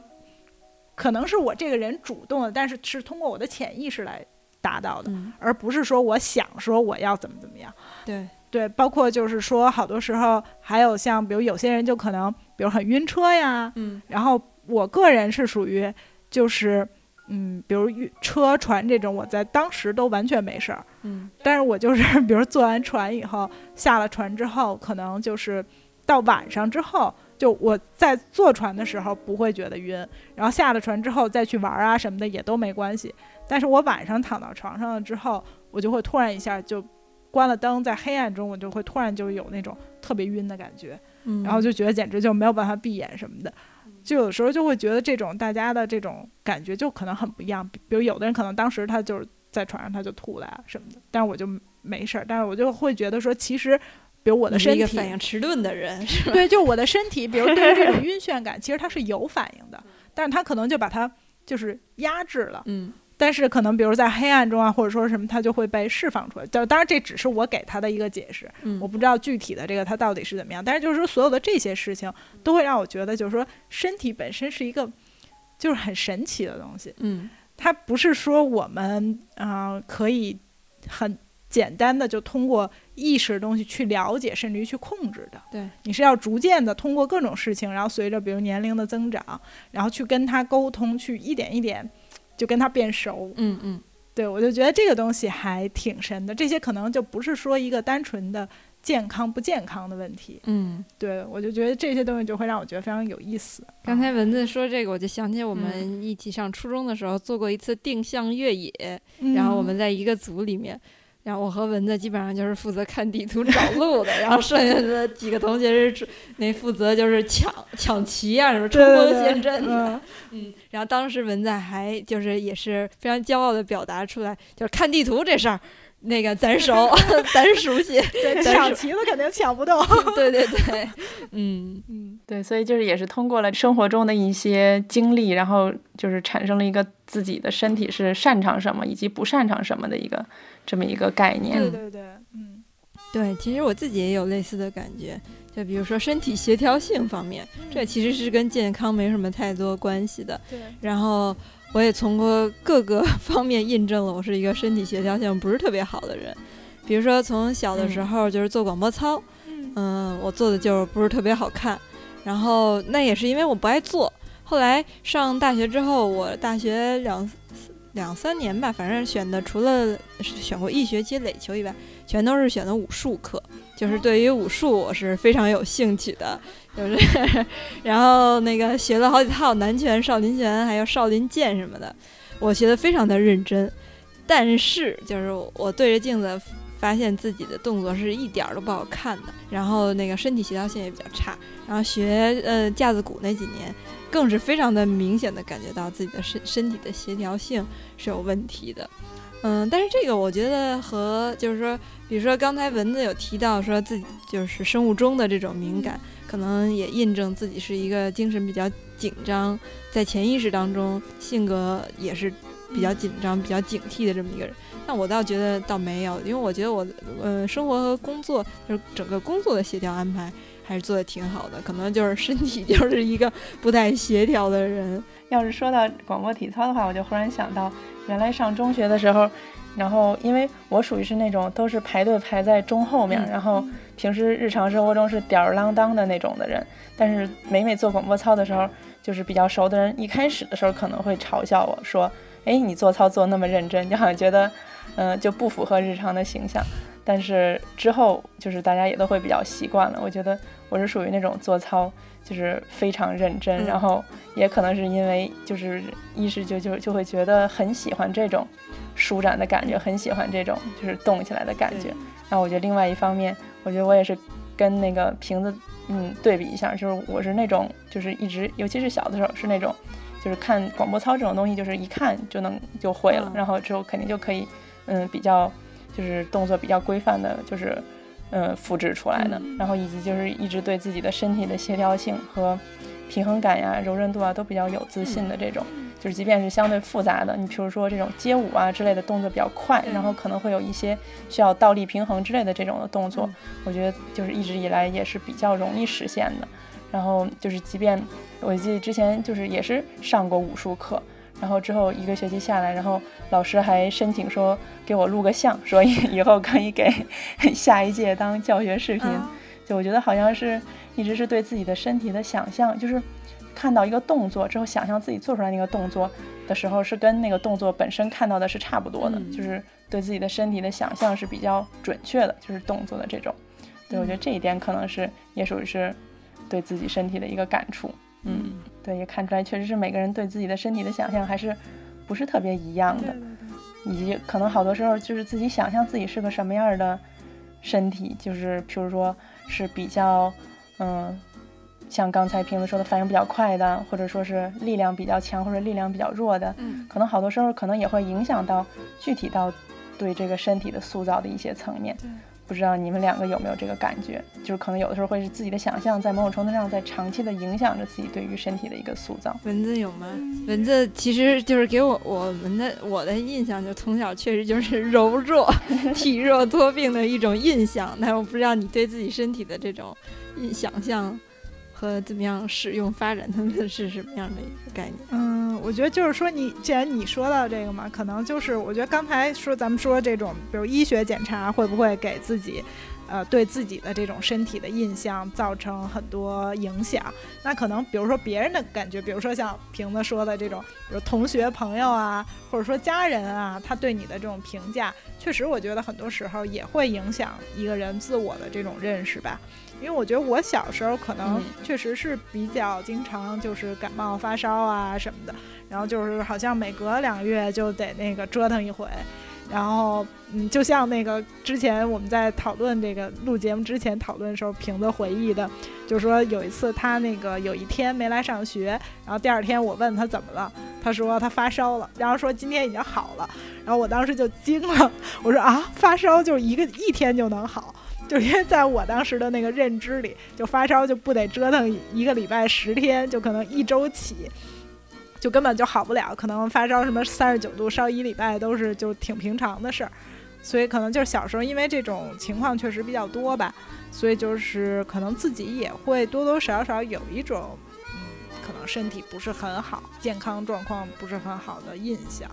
可能是我这个人主动的，但是是通过我的潜意识来达到的，嗯，而不是说我想说我要怎么怎么样。对，对，包括就是说，好多时候还有像，比如有些人就可能，比如很晕车呀，嗯。然后我个人是属于就是，嗯，比如晕车船这种，我在当时都完全没事儿，嗯。但是我就是比如坐完船以后，下了船之后，可能就是到晚上之后，就我在坐船的时候不会觉得晕，然后下了船之后再去玩啊什么的也都没关系。但是我晚上躺到床上了之后，我就会突然一下就关了灯，在黑暗中我就会突然就有那种特别晕的感觉，嗯，然后就觉得简直就没有办法闭眼什么的。就有时候就会觉得这种大家的这种感觉就可能很不一样，比比如有的人可能当时他就是在床上他就吐了呀什么的，但是我就没事儿，但是我就会觉得说，其实比如我的身体，反应迟钝的人，是吧？对，就我的身体，比如对于这种晕眩感，其实它是有反应的，但是它可能就把它就是压制了。嗯但是可能比如在黑暗中啊，或者说什么，它就会被释放出来。就当然这只是我给他的一个解释，嗯，我不知道具体的这个它到底是怎么样。但是就是说，所有的这些事情都会让我觉得，就是说身体本身是一个就是很神奇的东西。嗯它不是说我们啊、呃可以很简单的就通过意识的东西去了解，甚至于去控制的。对，你是要逐渐的通过各种事情，然后随着比如年龄的增长，然后去跟他沟通，去一点一点就跟他变熟。嗯嗯对我就觉得这个东西还挺神的。这些可能就不是说一个单纯的健康不健康的问题。嗯。对我就觉得这些东西就会让我觉得非常有意思。刚才蚊子说这个，我就想起我嗯们一起上初中的时候做过一次定向越野，嗯，然后我们在一个组里面，然后我和蚊子基本上就是负责看地图找路的，然后剩下的几个同学是那负责就是抢抢旗啊什么冲锋陷阵的。嗯嗯，然后当时蚊子还就是也是非常骄傲的表达出来，就是看地图这事儿，那个咱熟，咱熟悉。对，抢旗子肯定抢不动。对对对，嗯嗯，对，所以就是也是通过了生活中的一些经历，然后就是产生了一个自己的身体是擅长什么以及不擅长什么的一个这么一个概念。对对对，嗯对，其实我自己也有类似的感觉，就比如说身体协调性方面，这其实是跟健康没什么太多关系的。对，然后我也从过 各个 方面印证了我是一个身体协调性不是特别好的人。比如说从小的时候就是做广播操，嗯嗯，我做的就是不是特别好看，然后那也是因为我不爱做。后来上大学之后，我大学两两三年吧，反正选的除了选过一学期垒球以外，全都是选的武术课。就是对于武术我是非常有兴趣的，就是然后那个学了好几套南拳、少林拳，还有少林剑什么的，我学的非常的认真。但是就是我对着镜子发现自己的动作是一点儿都不好看的，然后那个身体协调性也比较差，然后学呃架子鼓那几年，更是非常的明显的感觉到自己的身身体的协调性是有问题的。嗯，但是这个我觉得和就是说，比如说刚才蚊子有提到说自己就是生物钟的这种敏感，可能也印证自己是一个精神比较紧张，在潜意识当中性格也是比较紧张、比较警惕的这么一个人。但我倒觉得倒没有，因为我觉得我呃生活和工作就是整个工作的协调安排还是做的挺好的，可能就是身体就是一个不太协调的人。要是说到广播体操的话，我就忽然想到，原来上中学的时候，然后因为我属于是那种都是排队排在中后面，嗯然后平时日常生活中是吊儿郎当的那种的人，但是每每做广播操的时候，就是比较熟的人，一开始的时候可能会嘲笑我说：“哎，你做操做那么认真，就好像觉得，嗯、就不符合日常的形象。”但是之后就是大家也都会比较习惯了。我觉得我是属于那种做操就是非常认真，嗯然后也可能是因为就是一是就就就会觉得很喜欢这种舒展的感觉，很喜欢这种就是动起来的感觉。然后我觉得另外一方面，我觉得我也是跟那个瓶子嗯对比一下，就是我是那种就是一直，尤其是小的时候是那种。就是看广播操这种东西，就是一看就能就会了，嗯然后之后肯定就可以，嗯，比较就是动作比较规范的，就是嗯复制出来的，然后以及就是一直对自己的身体的协调性和平衡感呀、柔韧度啊都比较有自信的这种，就是即便是相对复杂的，你比如说这种街舞啊之类的动作比较快，然后可能会有一些需要倒立平衡之类的这种的动作，我觉得就是一直以来也是比较容易实现的。然后就是，即便我记得之前就是也是上过武术课，然后之后一个学期下来，然后老师还申请说给我录个像，说以以后可以给下一届当教学视频。就我觉得好像是一直是对自己的身体的想象，就是看到一个动作之后，想象自己做出来那个动作的时候，是跟那个动作本身看到的是差不多的，嗯就是对自己的身体的想象是比较准确的，就是动作的这种。对，我觉得这一点可能是也属于是对自己身体的一个感触。嗯，对，也看出来确实是每个人对自己的身体的想象还是不是特别一样的，以及可能好多时候就是自己想象自己是个什么样的身体，就是譬如说是比较，嗯，像刚才瓶子说的反应比较快的，或者说是力量比较强或者力量比较弱的，嗯，可能好多时候可能也会影响到具体到对这个身体的塑造的一些层面。不知道你们两个有没有这个感觉？就是可能有的时候会是自己的想象，在某种程度上在长期的影响着自己对于身体的一个塑造。蚊子有吗？蚊子其实就是给我我们的我的印象，就从小确实就是柔弱、体弱多病的一种印象。但是我不知道你对自己身体的这种印想象和怎么样使用发展它们是什么样的一个概念？嗯，我觉得就是说你，既然你说到这个嘛，可能就是我觉得刚才说咱们说这种，比如医学检查会不会给自己，呃，对自己的这种身体的印象造成很多影响？那可能比如说别人的感觉，比如说像瓶子说的这种，比如同学、朋友啊，或者说家人啊，他对你的这种评价，确实我觉得很多时候也会影响一个人自我的这种认识吧。因为我觉得我小时候可能嗯确实是比较经常就是感冒发烧啊什么的，然后就是好像每隔两个月就得那个折腾一回，然后嗯，就像那个之前我们在讨论这个录节目之前讨论的时候，瓶子回忆的，就说有一次他那个有一天没来上学，然后第二天我问他怎么了，他说他发烧了，然后说今天已经好了，然后我当时就惊了，我说啊发烧就一个一天就能好。就因为在我当时的那个认知里，就发烧就不得折腾一个礼拜十天，就可能一周起，就根本就好不了。可能发烧什么三十九度烧一礼拜都是就挺平常的事儿，所以可能就是小时候因为这种情况确实比较多吧，所以就是可能自己也会多多少少有一种嗯，可能身体不是很好，健康状况不是很好的印象。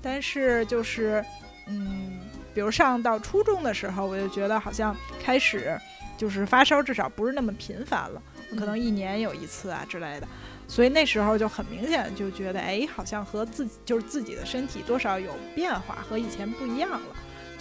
但是就是嗯。比如上到初中的时候，我就觉得好像开始就是发烧，至少不是那么频繁了，可能一年有一次啊之类的。所以那时候就很明显就觉得，哎，好像和自己就是自己的身体多少有变化，和以前不一样了。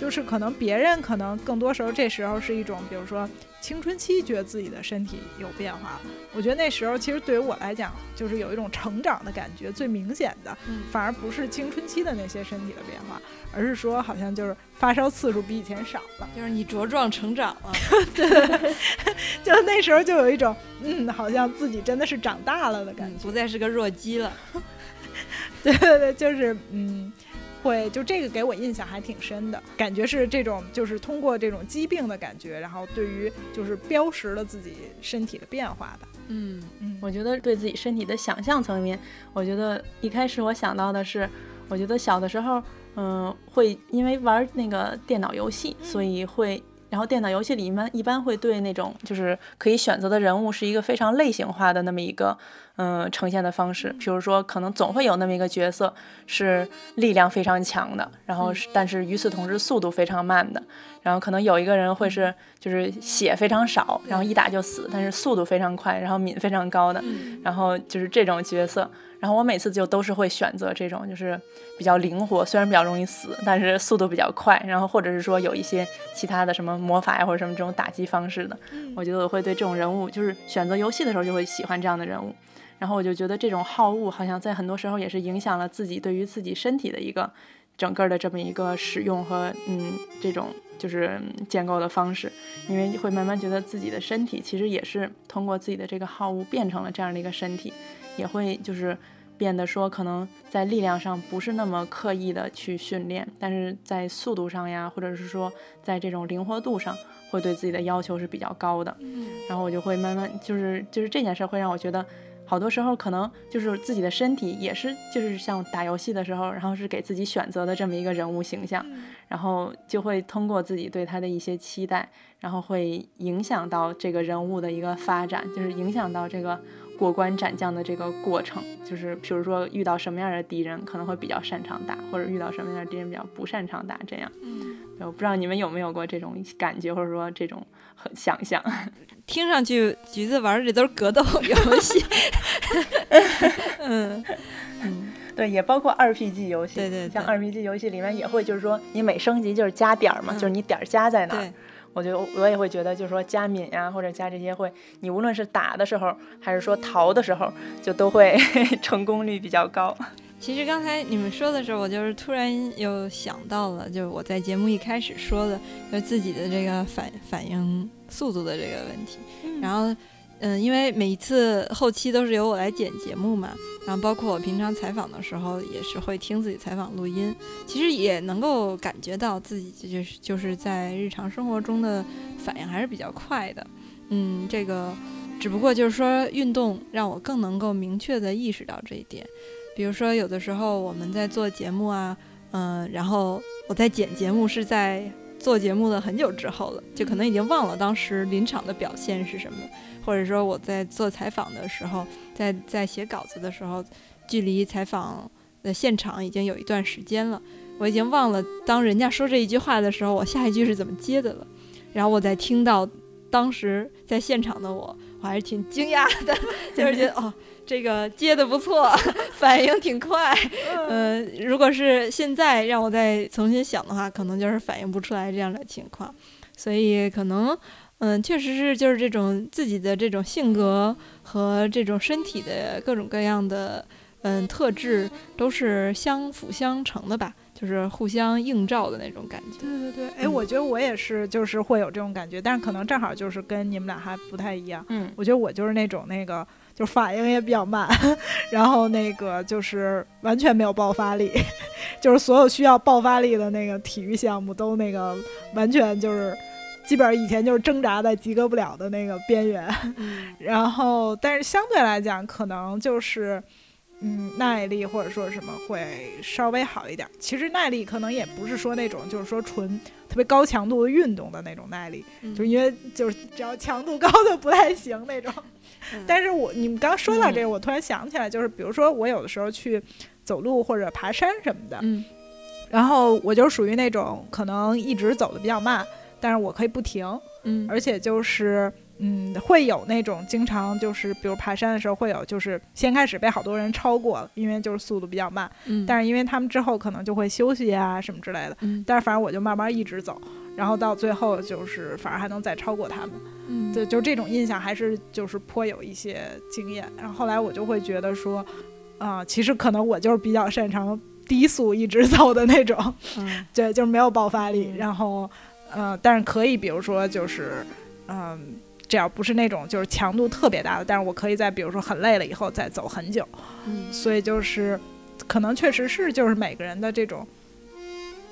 就是可能别人可能更多时候这时候是一种，比如说青春期觉得自己的身体有变化了。我觉得那时候其实对于我来讲，就是有一种成长的感觉，最明显的，反而不是青春期的那些身体的变化，而是说好像就是发烧次数比以前少了，就是你茁壮成长了。对，就那时候就有一种，嗯，好像自己真的是长大了的感觉，嗯、不再是个弱鸡了。对对对，就是嗯。会就这个给我印象还挺深的，感觉是这种就是通过这种疾病的感觉，然后对于就是标识了自己身体的变化吧。嗯嗯，我觉得对自己身体的想象层面，我觉得一开始我想到的是，我觉得小的时候，嗯，会因为玩那个电脑游戏，所以会。然后电脑游戏里一般一般会对那种就是可以选择的人物是一个非常类型化的那么一个嗯，呈现的方式，比如说，可能总会有那么一个角色是力量非常强的，然后是，但是与此同时速度非常慢的，然后可能有一个人会是，就是血非常少，然后一打就死，但是速度非常快，然后敏非常高的，然后就是这种角色，然后我每次就都是会选择这种，就是比较灵活，虽然比较容易死，但是速度比较快，然后或者是说有一些其他的什么魔法呀或者什么这种打击方式的，我觉得我会对这种人物，就是选择游戏的时候就会喜欢这样的人物。然后我就觉得这种好恶好像在很多时候也是影响了自己对于自己身体的一个整个的这么一个使用和嗯这种就是建构的方式，因为会慢慢觉得自己的身体其实也是通过自己的这个好恶变成了这样的一个身体，也会就是变得说可能在力量上不是那么刻意的去训练，但是在速度上呀，或者是说在这种灵活度上会对自己的要求是比较高的。嗯，然后我就会慢慢就是就是这件事会让我觉得。好多时候可能就是自己的身体也是，就是像打游戏的时候，然后是给自己选择的这么一个人物形象，然后就会通过自己对他的一些期待，然后会影响到这个人物的一个发展，就是影响到这个过关斩将的这个过程，就是比如说遇到什么样的敌人可能会比较擅长打，或者遇到什么样的敌人比较不擅长打，这样。嗯，我不知道你们有没有过这种感觉，或者说这种想象。听上去橘子玩的这都是格斗游戏，嗯。嗯，对，也包括二 P G 游戏，对对，像二 P G 游戏里面也会，就是说你每升级就是加点儿嘛，就是你点儿加在哪儿，我觉得我也会觉得，就是说加敏呀或者加这些会，你无论是打的时候还是说逃的时候，就都会 成功率比较高。其实刚才你们说的时候，我就是突然又想到了，就是我在节目一开始说的，就自己的这个反反应。速度的这个问题，然后，嗯，因为每一次后期都是由我来剪节目嘛，然后包括我平常采访的时候也是会听自己采访录音，其实也能够感觉到自己就是就是在日常生活中的反应还是比较快的，嗯，这个只不过就是说运动让我更能够明确的意识到这一点，比如说有的时候我们在做节目啊，嗯，然后我在剪节目是在。做节目的很久之后了，就可能已经忘了当时临场的表现是什么，或者说我在做采访的时候，在在写稿子的时候，距离采访的现场已经有一段时间了，我已经忘了当人家说这一句话的时候，我下一句是怎么接的了。然后我在听到当时在现场的我，我还是挺惊讶的，就是觉得哦。这个接的不错，反应挺快。嗯，如果是现在让我再重新想的话，可能就是反应不出来这样的情况。所以可能，嗯，确实是就是这种自己的这种性格和这种身体的各种各样的嗯特质都是相辅相成的吧，就是互相映照的那种感觉。对对对，哎，我觉得我也是，就是会有这种感觉，但是可能正好就是跟你们俩还不太一样。嗯，我觉得我就是那种那个。就反应也比较慢，然后那个就是完全没有爆发力，就是所有需要爆发力的那个体育项目都那个完全就是基本上以前就是挣扎在及格不了的那个边缘，然后但是相对来讲可能就是嗯耐力或者说什么会稍微好一点。其实耐力可能也不是说那种就是说纯特别高强度的运动的那种耐力，就是因为就是只要强度高的不太行那种。但是我你们刚说到这个，我突然想起来，就是比如说我有的时候去走路或者爬山什么的，嗯，然后我就属于那种可能一直走的比较慢，但是我可以不停，嗯，而且就是嗯会有那种经常就是比如爬山的时候会有就是先开始被好多人超过了，因为就是速度比较慢，嗯，但是因为他们之后可能就会休息啊什么之类的，嗯，但是反正我就慢慢一直走。然后到最后就是反而还能再超过他们，嗯，对，就这种印象还是就是颇有一些经验。然后后来我就会觉得说，啊，其实可能我就是比较擅长低速一直走的那种，嗯，对，就是没有爆发力。然后，呃，但是可以，比如说就是，嗯，只要不是那种就是强度特别大的，但是我可以在比如说很累了以后再走很久，嗯，所以就是可能确实是就是每个人的这种。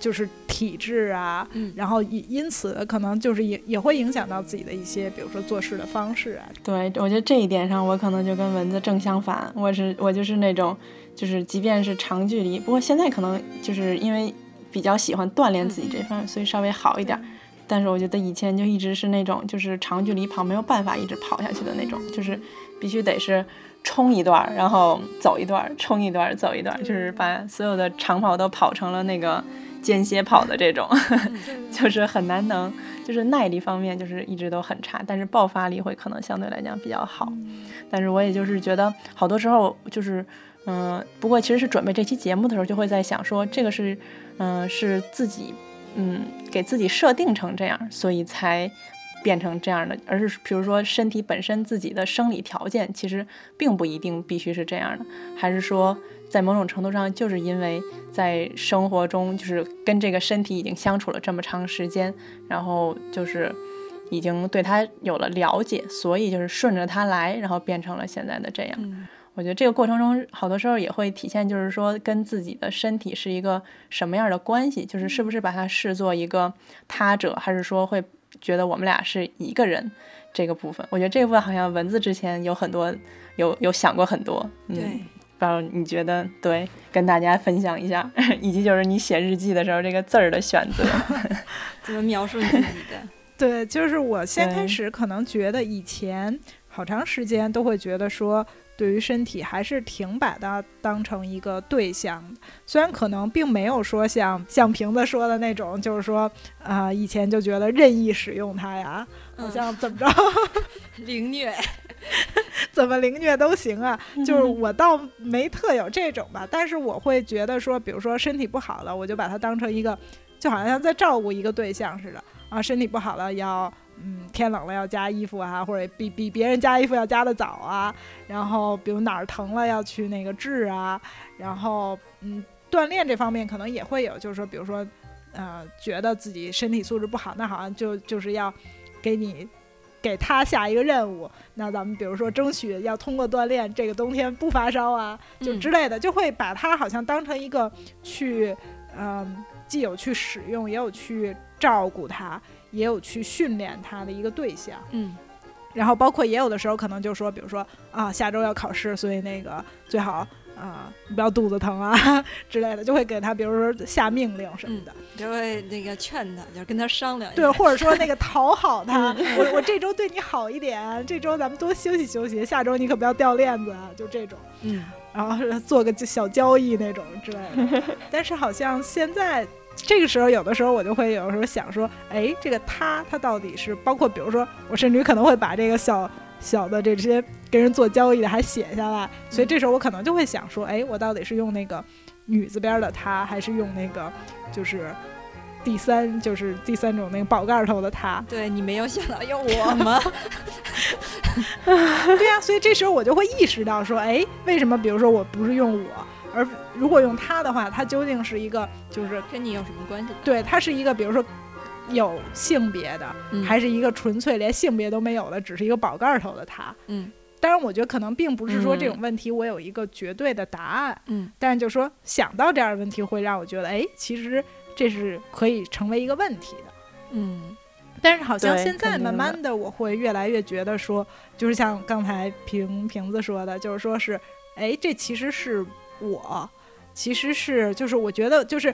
就是体质啊，然后因因此可能就是也也会影响到自己的一些，比如说做事的方式啊。对，我觉得这一点上我可能就跟蚊子正相反，我是我就是那种，就是即便是长距离，不过现在可能就是因为比较喜欢锻炼自己这方面，所以稍微好一点。但是我觉得以前就一直是那种，就是长距离跑没有办法一直跑下去的那种，就是必须得是。冲一段儿，然后走一段儿，冲一段儿，走一段儿，就是把所有的长跑都跑成了那个间歇跑的这种，就是很难能，就是耐力方面就是一直都很差，但是爆发力会可能相对来讲比较好。但是我也就是觉得好多时候就是，嗯、不过其实是准备这期节目的时候就会在想说，这个是，嗯、是自己，嗯，给自己设定成这样，所以才。变成这样的，而是比如说身体本身自己的生理条件，其实并不一定必须是这样的，还是说在某种程度上，就是因为在生活中就是跟这个身体已经相处了这么长时间，然后就是已经对它有了了解，所以就是顺着它来，然后变成了现在的这样。我觉得这个过程中，好多时候也会体现，就是说跟自己的身体是一个什么样的关系，就是是不是把它视作一个他者，还是说会觉得我们俩是一个人这个部分。我觉得这个部分好像文字之前有很多有有想过很多，嗯，对，不知道你觉得对，跟大家分享一下，以及就是你写日记的时候这个字儿的选择。怎么描述你自己的？对，就是我先开始可能觉得以前好长时间都会觉得说，对于身体还是挺把它当成一个对象的，虽然可能并没有说像像瓶子说的那种，就是说啊、以前就觉得任意使用它呀，好嗯像怎么着 凌虐，怎么凌虐都行啊，就是我倒没特有这种吧，但是我会觉得说，比如说身体不好了，我就把它当成一个，就好像在照顾一个对象似的啊，身体不好了要。嗯，天冷了要加衣服啊，或者比比别人加衣服要加的早啊。然后，比如哪儿疼了要去那个治啊。然后，嗯，锻炼这方面可能也会有，就是说，比如说，呃，觉得自己身体素质不好，那好像就就是要给你给他下一个任务。那咱们比如说争取要通过锻炼，这个冬天不发烧啊，就嗯之类的，就会把它好像当成一个去，嗯、既有去使用，也有去照顾它，也有去训练他的一个对象。嗯然后包括也有的时候可能就说，比如说啊，下周要考试，所以那个最好啊、你不要肚子疼啊 之类的，就会给他比如说下命令什么的。就会那个劝他，就是跟他商量一下。对，或者说那个讨好他，我我这周对你好一点，这周咱们多休息休息，下周你可不要掉链子啊，就这种。嗯，然后做个小交易那种之类的。但是好像现在这个时候，有的时候我就会有时候想说，哎，这个他他到底是包括比如说，我甚至于可能会把这个小小的这些跟人做交易的还写下来，所以这时候我可能就会想说，哎，我到底是用那个女字边的他，还是用那个就是。第三就是第三种那个宝盖头的他，对你没有想到用我吗？对呀、所以这时候我就会意识到说，哎，为什么比如说我不是用我，而如果用他的话，他究竟是一个就是跟你有什么关系？对，它是一个比如说有性别的，嗯还是一个纯粹连性别都没有的，只是一个宝盖头的他。嗯当然，我觉得可能并不是说这种嗯问题我有一个绝对的答案，嗯但是就说想到这样的问题，会让我觉得，哎，其实这是可以成为一个问题的。嗯但是好像现在慢慢的，我会越来越觉得说，就是像刚才瓶瓶子说的，就是说是，哎，这其实是我，其实是就是我觉得就是。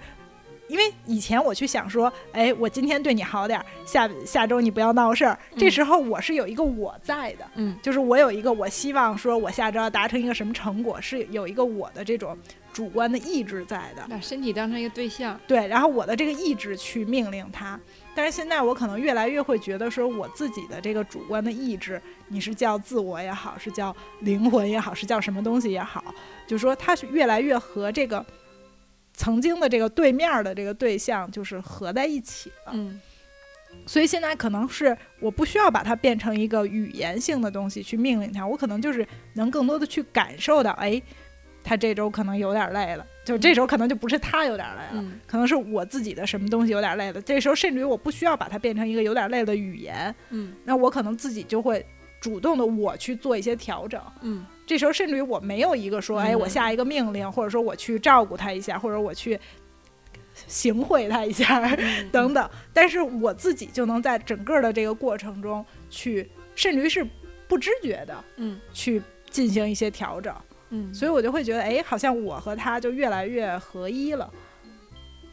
因为以前我去想说，哎，我今天对你好点儿，下下周你不要闹事儿。这嗯时候我是有一个我在的，嗯就是我有一个我希望说我下周要达成一个什么成果，是有一个我的这种主观的意志在的。把身体当成一个对象。对，然后我的这个意志去命令他。但是现在我可能越来越会觉得说，我自己的这个主观的意志，你是叫自我也好，是叫灵魂也好，是叫什么东西也好，就是说它是越来越和这个曾经的这个对面儿的这个对象就是合在一起了。嗯所以现在可能是我不需要把它变成一个语言性的东西去命令它，我可能就是能更多的去感受到，哎，他这周可能有点累了，就这时候可能就不是他有点累了，嗯。可能是我自己的什么东西有点累了。这时候甚至于我不需要把它变成一个有点累的语言，嗯。那我可能自己就会主动的我去做一些调整。嗯。这时候甚至于我没有一个说，哎，嗯。我下一个命令，或者说我去照顾他一下，或者我去行贿他一下，嗯。等等，但是我自己就能在整个的这个过程中去，甚至于是不知觉的嗯。去进行一些调整，嗯，所以我就会觉得，哎，好像我和他就越来越合一了。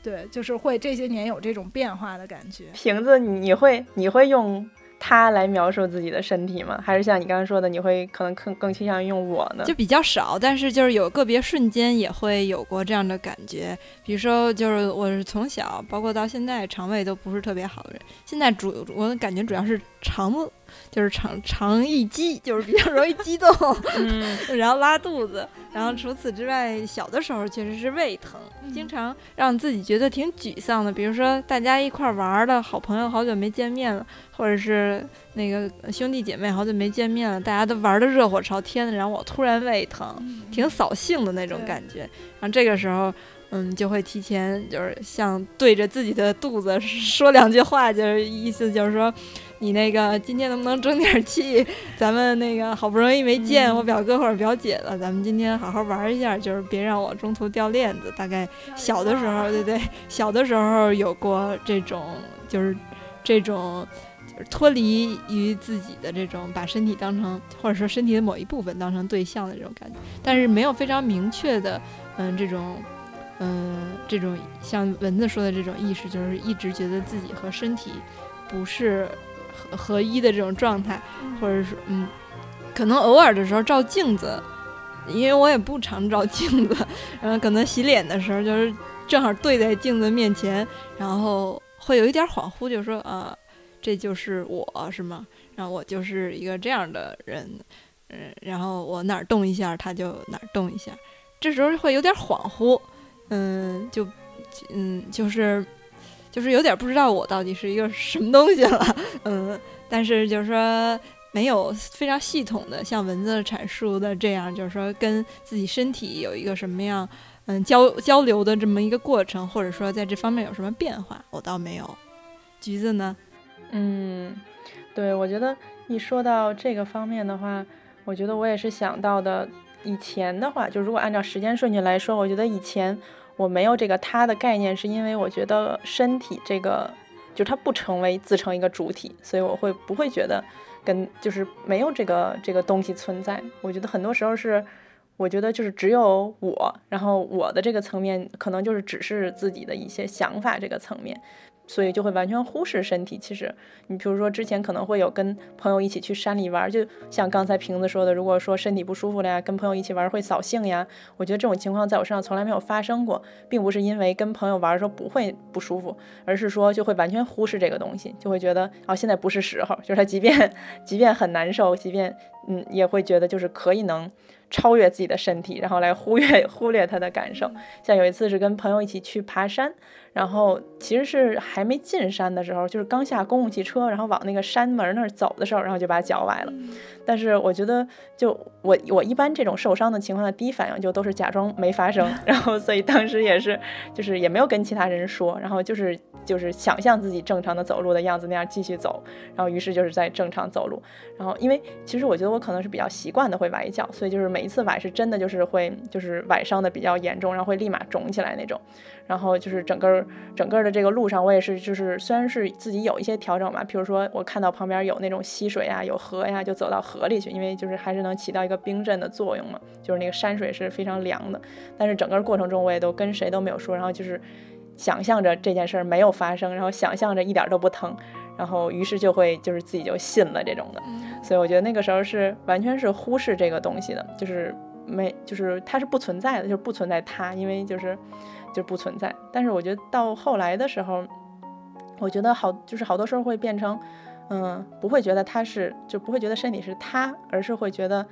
对，就是会这些年有这种变化的感觉。瓶子，你会你会用它来描述自己的身体吗？还是像你刚刚说的，你会可能更更倾向于用我呢？就比较少，但是就是有个别瞬间也会有过这样的感觉。比如说，就是我是从小包括到现在肠胃都不是特别好的人，现在主我感觉主要是肠子。就是肠肠易激，就是比较容易激动，然后拉肚子。然后除此之外，小的时候确实是胃疼，经常让自己觉得挺沮丧的。比如说大家一块玩的好朋友好久没见面了，或者是那个兄弟姐妹好久没见面了，大家都玩的热火朝天的，然后我突然胃疼，挺扫兴的那种感觉。然后这个时候，嗯，就会提前就是像对着自己的肚子说两句话，就是意思就是说。你那个今天能不能争点气？咱们那个好不容易没见我表哥或者表姐了，咱们今天好好玩一下，就是别让我中途掉链子。大概小的时候，对对，小的时候有过这种，就是这种，就是脱离于自己的这种，把身体当成或者说身体的某一部分当成对象的这种感觉，但是没有非常明确的，嗯，这种，嗯，这种像蚊子说的这种意识，就是一直觉得自己和身体不是。合一的这种状态，或者是嗯，可能偶尔的时候照镜子，因为我也不常照镜子，然后可能洗脸的时候就是正好对在镜子面前，然后会有一点恍惚，就说啊，这就是我是吗？然后我就是一个这样的人，嗯，然后我哪儿动一下，他就哪儿动一下，这时候会有点恍惚，嗯，就嗯就是。就是有点不知道我到底是一个什么东西了，嗯，但是就是说没有非常系统的像文字阐述的这样，就是说跟自己身体有一个什么样嗯交交流的这么一个过程，或者说在这方面有什么变化，我倒没有。橘子呢？嗯，对，我觉得一说到这个方面的话，我觉得我也是想到的。以前的话，就如果按照时间顺序来说，我觉得以前。我没有这个他的概念，是因为我觉得身体这个，就它不成为自成一个主体，所以我会不会觉得跟就是没有这个这个东西存在。我觉得很多时候是，我觉得就是只有我，然后我的这个层面可能就是只是自己的一些想法这个层面。所以就会完全忽视身体。其实，你比如说之前可能会有跟朋友一起去山里玩，就像刚才瓶子说的，如果说身体不舒服了呀，跟朋友一起玩会扫兴呀。我觉得这种情况在我身上从来没有发生过，并不是因为跟朋友玩的时候不会不舒服，而是说就会完全忽视这个东西，就会觉得哦现在不是时候。就是他即便即便很难受，即便嗯也会觉得就是可以能超越自己的身体，然后来忽略忽略他的感受。像有一次是跟朋友一起去爬山。然后其实是还没进山的时候，就是刚下公共汽车，然后往那个山门那儿走的时候，然后就把脚崴了。但是我觉得，就我我一般这种受伤的情况的第一反应就都是假装没发生，然后所以当时也是就是也没有跟其他人说，然后就是就是想象自己正常的走路的样子那样继续走，然后于是就是在正常走路。然后因为其实我觉得我可能是比较习惯的会崴脚，所以就是每一次崴是真的就是会就是崴伤的比较严重，然后会立马肿起来那种。然后就是整个整个的这个路上，我也是就是虽然是自己有一些调整嘛，比如说我看到旁边有那种溪水啊、有河呀，就走到河里去，因为就是还是能起到一个冰镇的作用嘛，就是那个山水是非常凉的。但是整个过程中我也都跟谁都没有说，然后就是想象着这件事儿没有发生，然后想象着一点都不疼，然后于是就会就是自己就信了这种的。所以我觉得那个时候是完全是忽视这个东西的，就是没就是它是不存在的，就是不存在它，因为就是。就不存在，但是我觉得到后来的时候，我觉得好，就是好多时候会变成，嗯，不会觉得它是，就不会觉得身体是它，而是会觉得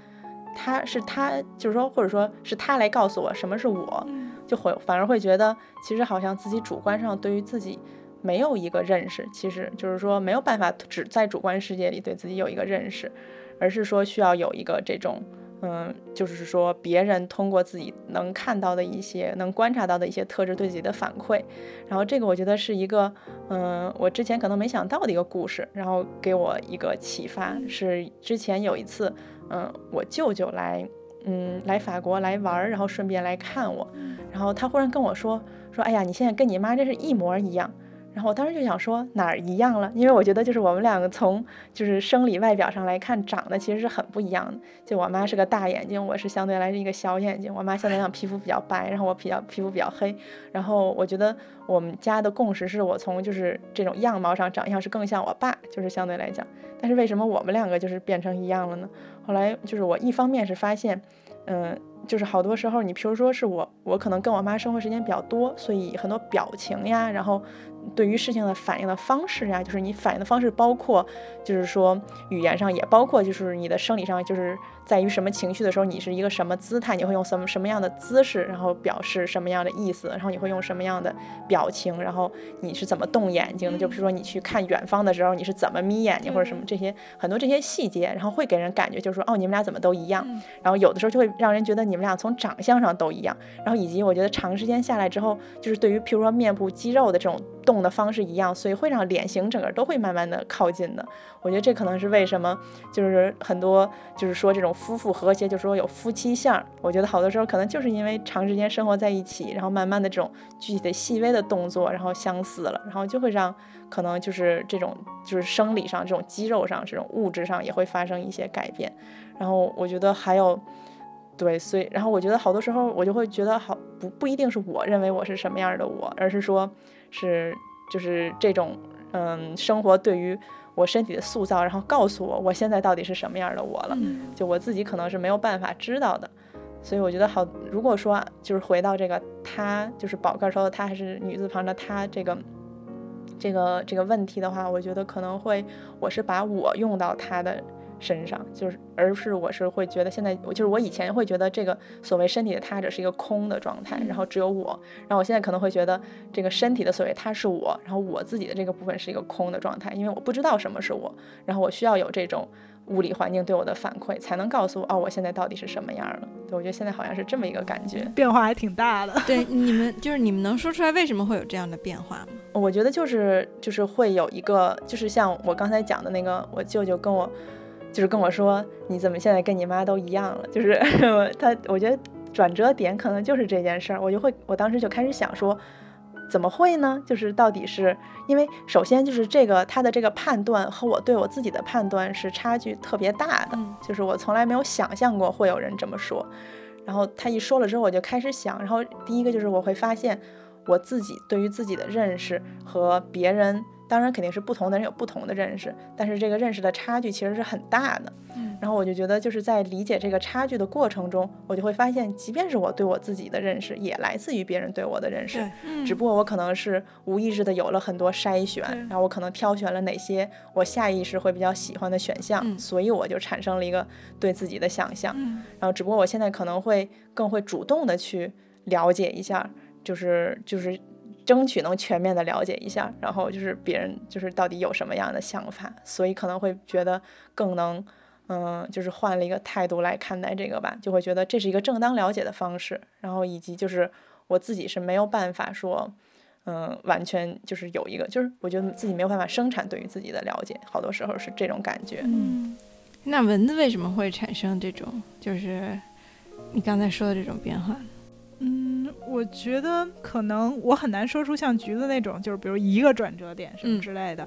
它是它，就是说，或者说是它来告诉我什么是我，就会反而会觉得，其实好像自己主观上对于自己没有一个认识，其实就是说没有办法只在主观世界里对自己有一个认识，而是说需要有一个这种。嗯，就是说别人通过自己能看到的一些、能观察到的一些特质对自己的反馈，然后这个我觉得是一个，嗯，我之前可能没想到的一个故事，然后给我一个启发。是之前有一次，嗯，我舅舅来，嗯，来法国来玩儿，然后顺便来看我，然后他忽然跟我说，说，哎呀，你现在跟你妈真是一模一样。然后我当时就想说哪儿一样了，因为我觉得就是我们两个从就是生理外表上来看，长得其实是很不一样的。就我妈是个大眼睛，我是相对来是一个小眼睛。我妈相对来讲皮肤比较白，然后我比较皮肤比较黑。然后我觉得我们家的共识是我从就是这种样貌上长相是更像我爸，就是相对来讲。但是为什么我们两个就是变成一样了呢？后来就是我一方面是发现，嗯。就是好多时候，你比如说是我，我可能跟我妈生活时间比较多，所以很多表情呀，然后。对于事情的反应的方式呀，就是你反应的方式，包括就是说语言上，也包括就是你的生理上，就是在于什么情绪的时候，你是一个什么姿态，你会用什么什么样的姿势，然后表示什么样的意思，然后你会用什么样的表情，然后你是怎么动眼睛？的，就比如说你去看远方的时候，你是怎么眯眼？睛或者什么这些很多这些细节，然后会给人感觉就是说哦，你们俩怎么都一样，然后有的时候就会让人觉得你们俩从长相上都一样，然后以及我觉得长时间下来之后，就是对于譬如说面部肌肉的这种。动的方式一样，所以会让脸型整个都会慢慢的靠近的。我觉得这可能是为什么，就是很多就是说这种夫妇和谐，就说有夫妻相。我觉得好多时候可能就是因为长时间生活在一起，然后慢慢的这种具体的细微的动作，然后相似了，然后就会让可能就是这种就是生理上这种肌肉上这种物质上也会发生一些改变。然后我觉得还有。对，所以，然后我觉得好多时候我就会觉得好不不一定是我认为我是什么样的我，而是说，是就是这种嗯生活对于我身体的塑造，然后告诉我我现在到底是什么样的我了，就我自己可能是没有办法知道的。所以我觉得好，如果说就是回到这个他，就是宝盖说的他还是女字旁的他这个这个这个问题的话，我觉得可能会我是把我用到他的。身上就是，而是我是会觉得现在，就是我以前会觉得这个所谓身体的他者是一个空的状态，然后只有我，然后我现在可能会觉得这个身体的所谓他是我，然后我自己的这个部分是一个空的状态，因为我不知道什么是我，然后我需要有这种物理环境对我的反馈，才能告诉我哦，我现在到底是什么样了。对，我觉得现在好像是这么一个感觉，变化还挺大的。对，你们就是你们能说出来为什么会有这样的变化吗？我觉得就是就是会有一个，就是像我刚才讲的那个，我舅舅跟我。就是跟我说，你怎么现在跟你妈都一样了？就是 他，我觉得转折点可能就是这件事儿。我就会，我当时就开始想说，怎么会呢？就是到底是因为，首先就是这个他的这个判断和我对我自己的判断是差距特别大的。就是我从来没有想象过会有人这么说。然后他一说了之后，我就开始想。然后第一个就是我会发现，我自己对于自己的认识和别人。当然肯定是不同的人有不同的认识，但是这个认识的差距其实是很大的。嗯，然后我就觉得就是在理解这个差距的过程中，我就会发现，即便是我对我自己的认识，也来自于别人对我的认识。嗯，只不过我可能是无意识的有了很多筛选，然后我可能挑选了哪些我下意识会比较喜欢的选项，所以我就产生了一个对自己的想象。嗯，然后只不过我现在可能会更会主动的去了解一下，就是就是。争取能全面的了解一下，然后就是别人就是到底有什么样的想法，所以可能会觉得更能，嗯，就是换了一个态度来看待这个吧，就会觉得这是一个正当了解的方式，然后以及就是我自己是没有办法说，嗯，完全就是有一个，就是我觉得自己没有办法生产对于自己的了解，好多时候是这种感觉。嗯，那蚊子为什么会产生这种，就是你刚才说的这种变化？嗯，我觉得可能我很难说出像橘子那种，就是比如一个转折点什么之类的，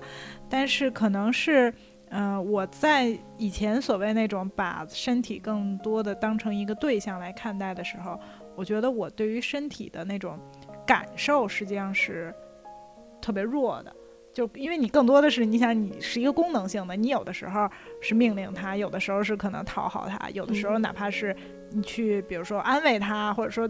但是可能是，嗯，我在以前所谓那种把身体更多的当成一个对象来看待的时候，我觉得我对于身体的那种感受实际上是特别弱的，就因为你更多的是你想你是一个功能性的，你有的时候是命令他，有的时候是可能讨好他，有的时候哪怕是你去比如说安慰他，或者说。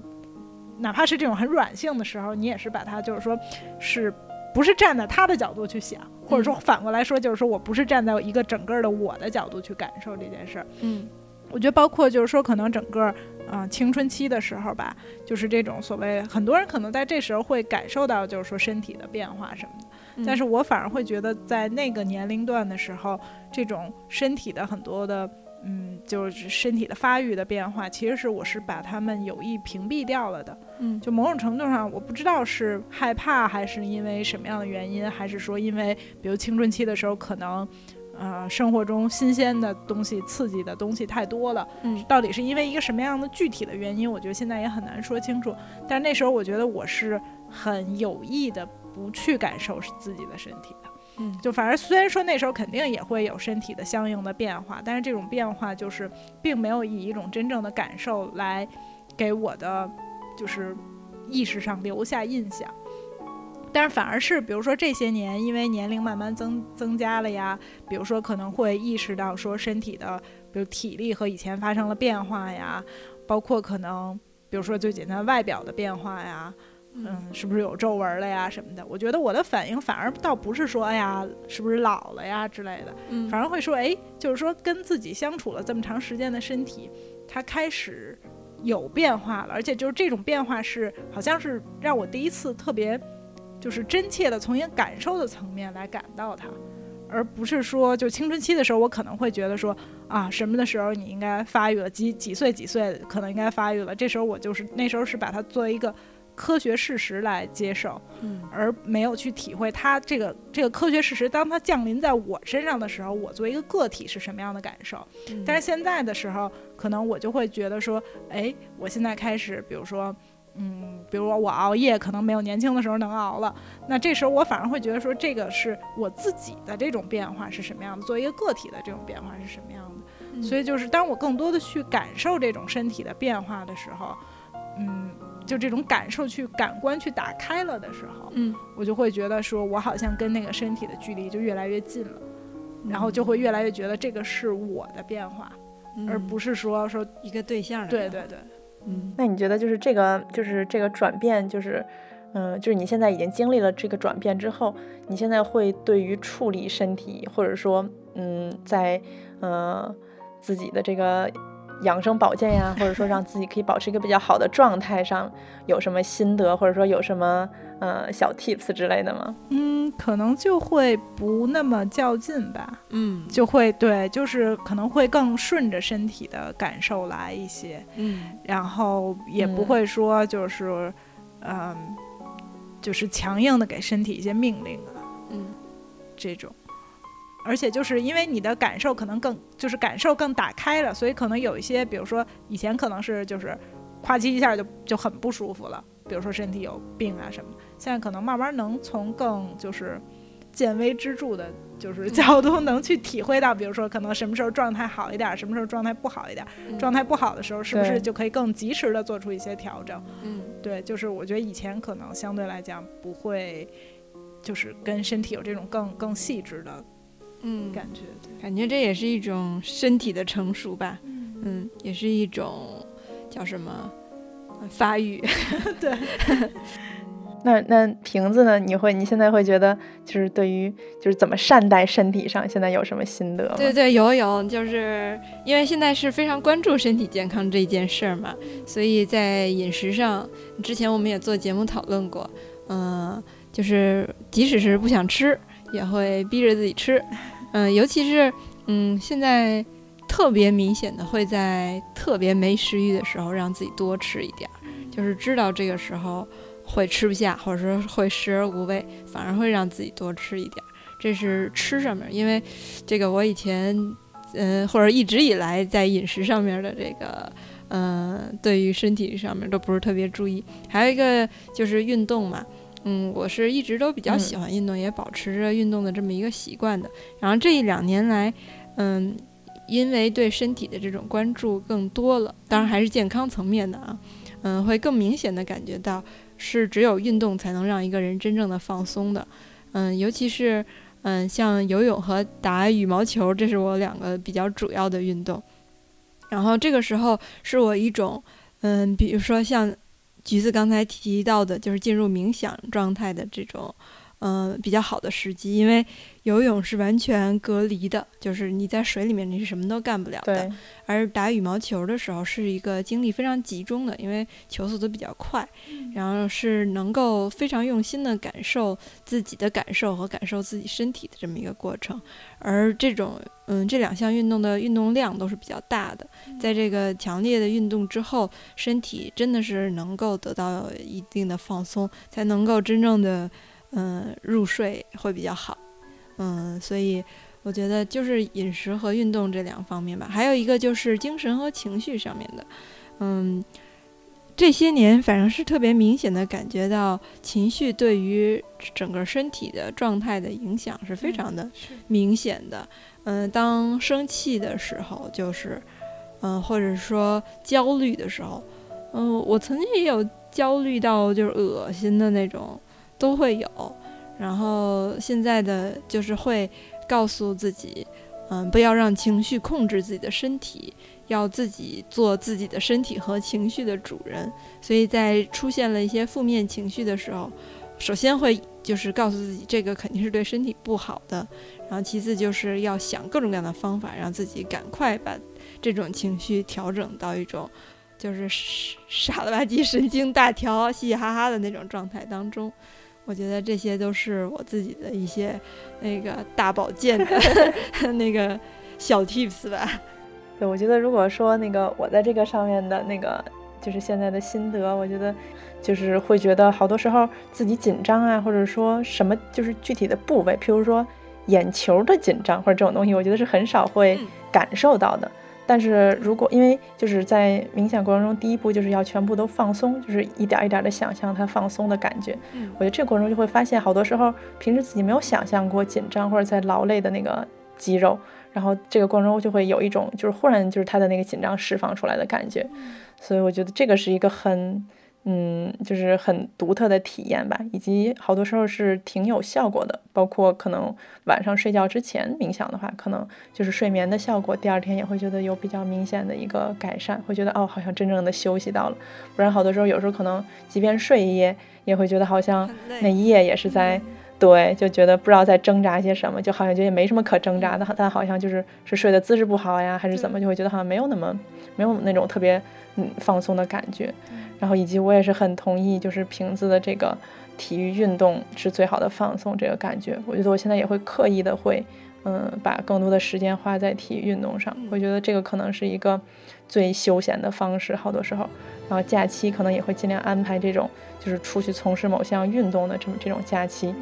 哪怕是这种很软性的时候，你也是把它，就是说，是不是站在他的角度去想，或者说反过来说，就是说我不是站在一个整个的我的角度去感受这件事儿。嗯，我觉得包括就是说，可能整个嗯青春期的时候吧，就是这种所谓很多人可能在这时候会感受到，就是说身体的变化什么的。但是我反而会觉得，在那个年龄段的时候，这种身体的很多的。嗯，就是身体的发育的变化，其实是我是把他们有意屏蔽掉了的。嗯，就某种程度上，我不知道是害怕，还是因为什么样的原因，还是说因为比如青春期的时候，可能，呃，生活中新鲜的东西、刺激的东西太多了。嗯，到底是因为一个什么样的具体的原因，我觉得现在也很难说清楚。但是那时候，我觉得我是很有意的不去感受自己的身体的。嗯就反而虽然说那时候肯定也会有身体的相应的变化，但是这种变化就是并没有以一种真正的感受来给我的就是意识上留下印象。但是反而是，比如说这些年，因为年龄慢慢增增加了呀，比如说可能会意识到说身体的，比如体力和以前发生了变化呀，包括可能比如说最简单外表的变化呀，嗯，是不是有皱纹了呀什么的？我觉得我的反应反而倒不是说，哎呀，是不是老了呀之类的，嗯反而会说，哎，就是说跟自己相处了这么长时间的身体，它开始有变化了，而且就是这种变化是，好像是让我第一次特别，就是真切的从一个感受的层面来感到它。而不是说，就青春期的时候，我可能会觉得说，啊，什么的时候你应该发育了，几几岁几岁可能应该发育了。这时候我就是那时候是把它作为一个科学事实来接受，嗯而没有去体会它这个这个科学事实，当它降临在我身上的时候，我作为一个个体是什么样的感受？嗯但是现在的时候，可能我就会觉得说，哎，我现在开始，比如说，嗯，比如说我熬夜，可能没有年轻的时候能熬了。那这时候我反而会觉得说，这个是我自己的这种变化是什么样的，作为一个个体的这种变化是什么样的。嗯所以就是当我更多的去感受这种身体的变化的时候，嗯，就这种感受去感官去打开了的时候，嗯。我就会觉得说我好像跟那个身体的距离就越来越近了，然后就会越来越觉得这个是我的变化，而不是是说说一个对象的对对对。嗯。那你觉得就是这个，就是这个转变，就是，嗯、就是你现在已经经历了这个转变之后，你现在会对于处理身体，或者说，嗯，在，呃，自己的这个养生保健呀，或者说让自己可以保持一个比较好的状态上，有什么心得，或者说有什么，呃，小 tips 之类的吗？嗯，可能就会不那么较劲吧，嗯就会对，就是可能会更顺着身体的感受来一些，嗯然后也不嗯会说就是，嗯，就是强硬的给身体一些命令啊嗯这种。而且就是因为你的感受可能更就是感受更打开了，所以可能有一些，比如说以前可能是就是夸叽一下就就很不舒服了，比如说身体有病啊什么的，现在可能慢慢能从更就是见微知著的，就是 角度能去体会到，比如说可能什么时候状态好一点，什么时候状态不好一点，嗯状态不好的时候是不是就可以更及时的做出一些调整？嗯对，就是我觉得以前可能相对来讲不会，就是跟身体有这种更更细致的嗯感觉。对感觉这也是一种身体的成熟吧，嗯，也是一种叫什么呃发育，对，那那瓶子呢？你会你现在会觉得就是对于就是怎么善待身体上，现在有什么心得吗？对对，有有，就是因为现在是非常关注身体健康这件事儿嘛，所以在饮食上，之前我们也做节目讨论过，嗯、就是即使是不想吃，也会逼着自己吃，嗯、尤其是嗯，现在特别明显的会在特别没食欲的时候让自己多吃一点儿，就是知道这个时候会吃不下，或者说会食而无味，反而会让自己多吃一点儿。这是吃上面，因为这个我以前，嗯、或者一直以来在饮食上面的这个，嗯、对于身体上面都不是特别注意。还有一个就是运动嘛，嗯，我是一直都比较喜欢运动，也保持着运动的这么一个习惯的。然后这一两年来，嗯，因为对身体的这种关注更多了，当然还是健康层面的啊，嗯，会更明显的感觉到是只有运动才能让一个人真正的放松的，嗯，尤其是。嗯，像游泳和打羽毛球，这是我两个比较主要的运动。然后这个时候是我一种，嗯，比如说像橘子刚才提到的，就是进入冥想状态的这种，嗯，比较好的时机。因为游泳是完全隔离的，就是你在水里面你是什么都干不了的。对，而打羽毛球的时候是一个精力非常集中的，因为球速都比较快，然后是能够非常用心的感受自己的感受和感受自己身体的这么一个过程。而这种嗯这两项运动的运动量都是比较大的，在这个强烈的运动之后，身体真的是能够得到一定的放松，才能够真正的嗯入睡会比较好。嗯，所以我觉得就是饮食和运动这两方面吧，还有一个就是精神和情绪上面的。嗯，这些年反正是特别明显的感觉到情绪对于整个身体的状态的影响是非常的明显的。嗯，当生气的时候，就是嗯，或者说焦虑的时候，嗯，我曾经也有焦虑到就是恶心的那种，都会有。然后现在的就是会告诉自己，嗯，不要让情绪控制自己的身体。要自己做自己的身体和情绪的主人，所以在出现了一些负面情绪的时候，首先会就是告诉自己这个肯定是对身体不好的，然后其次就是要想各种各样的方法，让自己赶快把这种情绪调整到一种就是傻了吧唧、神经大条、嘻嘻哈哈的那种状态当中。我觉得这些都是我自己的一些那个大保健的 那个小 tips 吧。对，我觉得如果说那个我在这个上面的那个就是现在的心得，我觉得就是会觉得好多时候自己紧张啊，或者说什么就是具体的部位，譬如说眼球的紧张或者这种东西，我觉得是很少会感受到的。但是如果因为就是在冥想过程中，第一步就是要全部都放松，就是一点一点的想象它放松的感觉。我觉得这个过程中就会发现，好多时候平时自己没有想象过紧张或者在劳累的那个肌肉。然后这个过程中就会有一种，就是忽然就是他的那个紧张释放出来的感觉，所以我觉得这个是一个很，嗯，就是很独特的体验吧，以及好多时候是挺有效果的。包括可能晚上睡觉之前冥想的话，可能就是睡眠的效果，第二天也会觉得有比较明显的一个改善，会觉得哦，好像真正的休息到了。不然好多时候有时候可能即便睡一夜，也会觉得好像那一夜也是在。对，就觉得不知道在挣扎些什么，就好像觉得也没什么可挣扎的，但好像就是是睡的姿势不好呀，还是怎么，就会觉得好像没有那么没有那种特别嗯放松的感觉。然后以及我也是很同意，就是瓶子的这个体育运动是最好的放松这个感觉。我觉得我现在也会刻意的会嗯把更多的时间花在体育运动上，我觉得这个可能是一个最休闲的方式，好多时候。然后假期可能也会尽量安排这种就是出去从事某项运动的这么这种假期。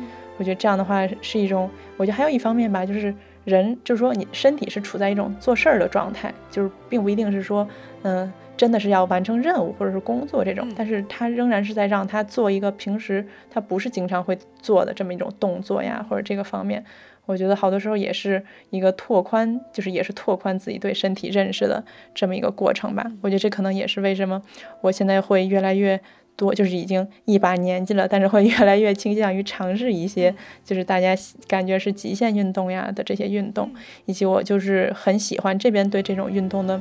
我觉得这样的话是一种，我觉得还有一方面吧，就是人就是说你身体是处在一种做事儿的状态，就是并不一定是说，嗯，真的是要完成任务或者是工作这种，但是他仍然是在让他做一个平时他不是经常会做的这么一种动作呀，或者这个方面，我觉得好多时候也是一个拓宽，就是也是拓宽自己对身体认识的这么一个过程吧。我觉得这可能也是为什么我现在会越来越。多就是已经一把年纪了，但是会越来越倾向于尝试一些，就是大家感觉是极限运动呀的这些运动，以及我就是很喜欢这边对这种运动的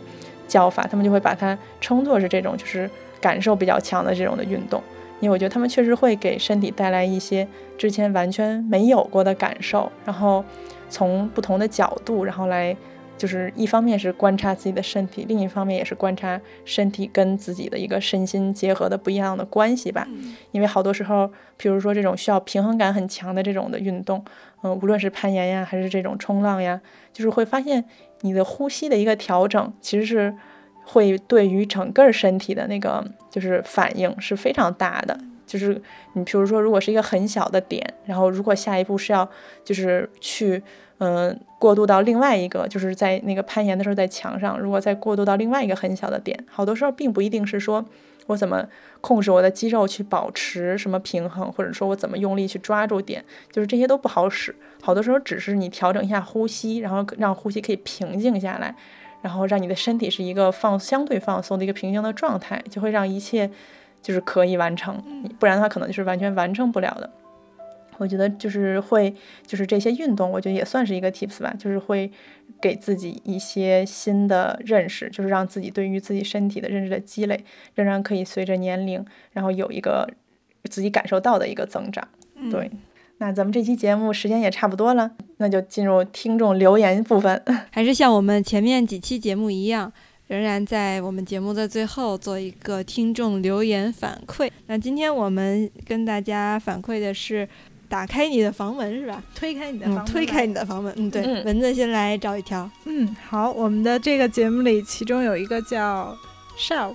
叫法，他们就会把它称作是这种就是感受比较强的这种的运动，因为我觉得他们确实会给身体带来一些之前完全没有过的感受，然后从不同的角度，然后来。就是一方面是观察自己的身体，另一方面也是观察身体跟自己的一个身心结合的不一样的关系吧。因为好多时候，比如说这种需要平衡感很强的这种的运动，嗯，无论是攀岩呀，还是这种冲浪呀，就是会发现你的呼吸的一个调整，其实是会对于整个身体的那个就是反应是非常大的。就是你比如说，如果是一个很小的点，然后如果下一步是要就是去。嗯，过渡到另外一个，就是在那个攀岩的时候，在墙上，如果再过渡到另外一个很小的点，好多时候并不一定是说我怎么控制我的肌肉去保持什么平衡，或者说我怎么用力去抓住点，就是这些都不好使。好多时候只是你调整一下呼吸，然后让呼吸可以平静下来，然后让你的身体是一个放相对放松的一个平静的状态，就会让一切就是可以完成。不然的话，可能就是完全完成不了的。我觉得就是会，就是这些运动，我觉得也算是一个 tips 吧，就是会给自己一些新的认识，就是让自己对于自己身体的认识的积累，仍然可以随着年龄，然后有一个自己感受到的一个增长。对，那咱们这期节目时间也差不多了，那就进入听众留言部分。还是像我们前面几期节目一样，仍然在我们节目的最后做一个听众留言反馈。那今天我们跟大家反馈的是。打开你的房门是吧？推开你的房门，推开你的房门。嗯，对，蚊子先来找一条。嗯，好，我们的这个节目里，其中有一个叫 Shell，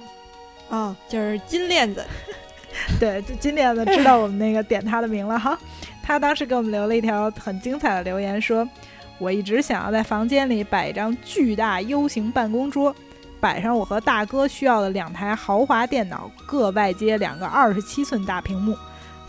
哦，就是金链子。对，就金链子知道我们那个点他的名了哈。他当时给我们留了一条很精彩的留言，说：“我一直想要在房间里摆一张巨大 U 型办公桌。”摆上我和大哥需要的两台豪华电脑，各外接两个二十七寸大屏幕，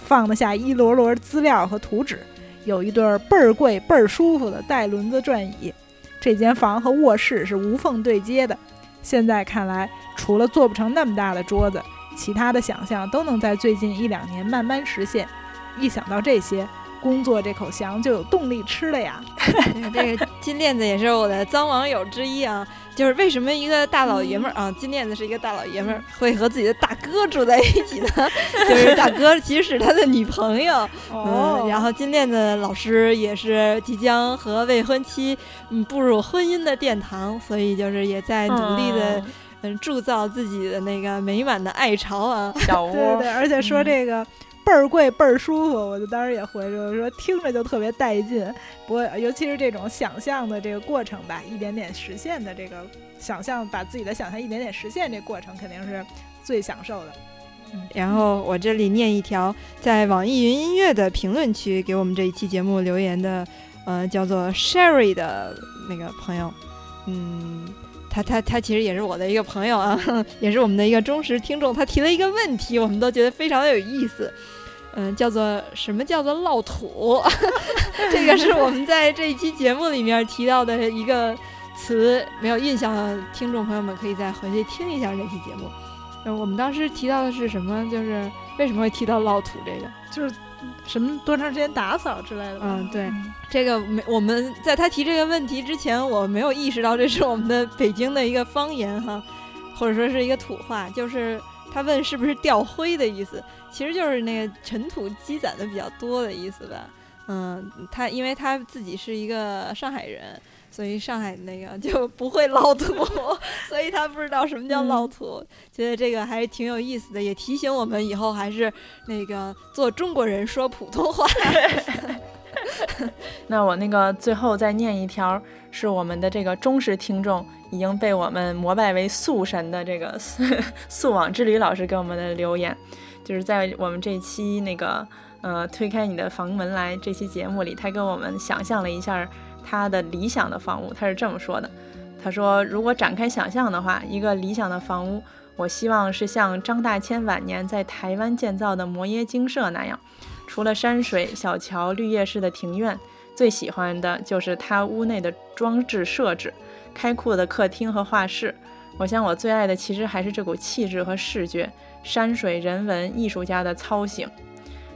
放得下一摞摞资料和图纸，有一对倍儿贵倍儿舒服的带轮子转椅。这间房和卧室是无缝对接的。现在看来，除了做不成那么大的桌子，其他的想象都能在最近一两年慢慢实现。一想到这些，工作这口翔就有动力吃了呀。这个金链子也是我的脏网友之一啊。就是为什么一个大老爷们儿啊，金链子是一个大老爷们儿，会和自己的大哥住在一起呢？就是大哥其实是他的女朋友。哦。然后金链子老师也是即将和未婚妻嗯步入婚姻的殿堂，所以就是也在努力的嗯铸造自己的那个美满的爱巢啊。小窝。对对，而且说这个。倍儿贵倍儿舒服，我就当时也回说说听着就特别带劲。不过尤其是这种想象的这个过程吧，一点点实现的这个想象，把自己的想象一点点实现，这过程肯定是最享受的。嗯，然后我这里念一条在网易云音乐的评论区给我们这一期节目留言的，呃，叫做 Sherry 的那个朋友，嗯，他他他其实也是我的一个朋友啊，也是我们的一个忠实听众。他提了一个问题，我们都觉得非常的有意思。嗯，叫做什么叫做烙土？这个是我们在这一期节目里面提到的一个词，没有印象的听众朋友们可以再回去听一下这期节目。嗯，我们当时提到的是什么？就是为什么会提到烙土这个？就是什么多长时间打扫之类的？嗯，对，这个没我们在他提这个问题之前，我没有意识到这是我们的北京的一个方言哈，或者说是一个土话，就是他问是不是掉灰的意思。其实就是那个尘土积攒的比较多的意思吧，嗯，他因为他自己是一个上海人，所以上海那个就不会捞土，所以他不知道什么叫捞土，觉得这个还是挺有意思的，也提醒我们以后还是那个做中国人说普通话。那我那个最后再念一条，是我们的这个忠实听众，已经被我们膜拜为素神的这个 素网之旅老师给我们的留言。就是在我们这期那个呃推开你的房门来这期节目里，他跟我们想象了一下他的理想的房屋，他是这么说的：他说，如果展开想象的话，一个理想的房屋，我希望是像张大千晚年在台湾建造的摩耶精舍那样，除了山水、小桥、绿叶式的庭院，最喜欢的就是他屋内的装置设置，开阔的客厅和画室。我想我最爱的其实还是这股气质和视觉。山水人文艺术家的操行，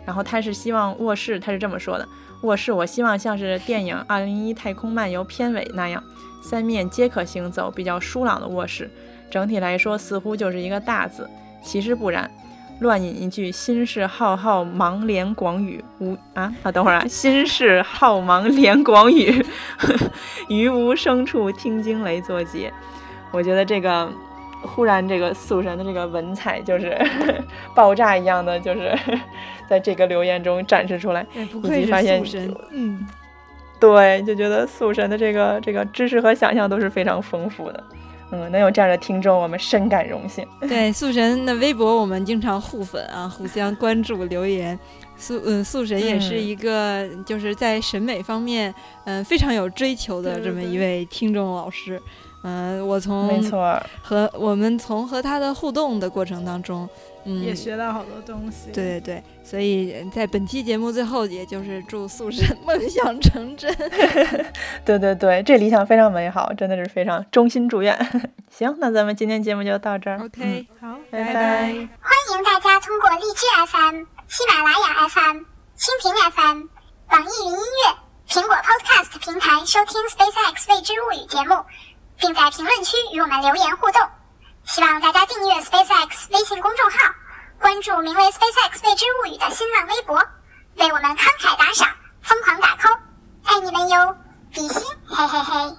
然后他是希望卧室，他是这么说的：卧室我希望像是电影《二零一太空漫游》片尾那样，三面皆可行走，比较疏朗的卧室。整体来说似乎就是一个大字，其实不然。乱引一句：心事浩浩茫连广宇，无啊啊，等会儿啊，心事浩茫连广宇，于无声处听惊雷作结。我觉得这个。忽然，这个素神的这个文采就是 爆炸一样的，就是在这个留言中展示出来。不愧是素神，嗯，对，就觉得素神的这个这个知识和想象都是非常丰富的。嗯，能有这样的听众，我们深感荣幸。对，素神的微博我们经常互粉啊，互相 关注留言。素嗯，素神也是一个就是在审美方面嗯非常有追求的这么一位听众老师。嗯，我从没错和我们从和他的互动的过程当中，嗯，也学到好多东西。对对对，所以在本期节目最后，也就是祝素神梦想成真。对对对，这理想非常美好，真的是非常衷心祝愿。行，那咱们今天节目就到这儿。OK，好，拜拜。欢迎大家通过荔枝 FM、喜马拉雅 FM、蜻蜓 FM、网易云音乐、苹果 Podcast 平台收听 SpaceX 未知物语节目。并在评论区与我们留言互动，希望大家订阅 SpaceX 微信公众号，关注名为 SpaceX 未知物语的新浪微博，为我们慷慨打赏，疯狂打 call，爱你们哟，比心，嘿嘿嘿。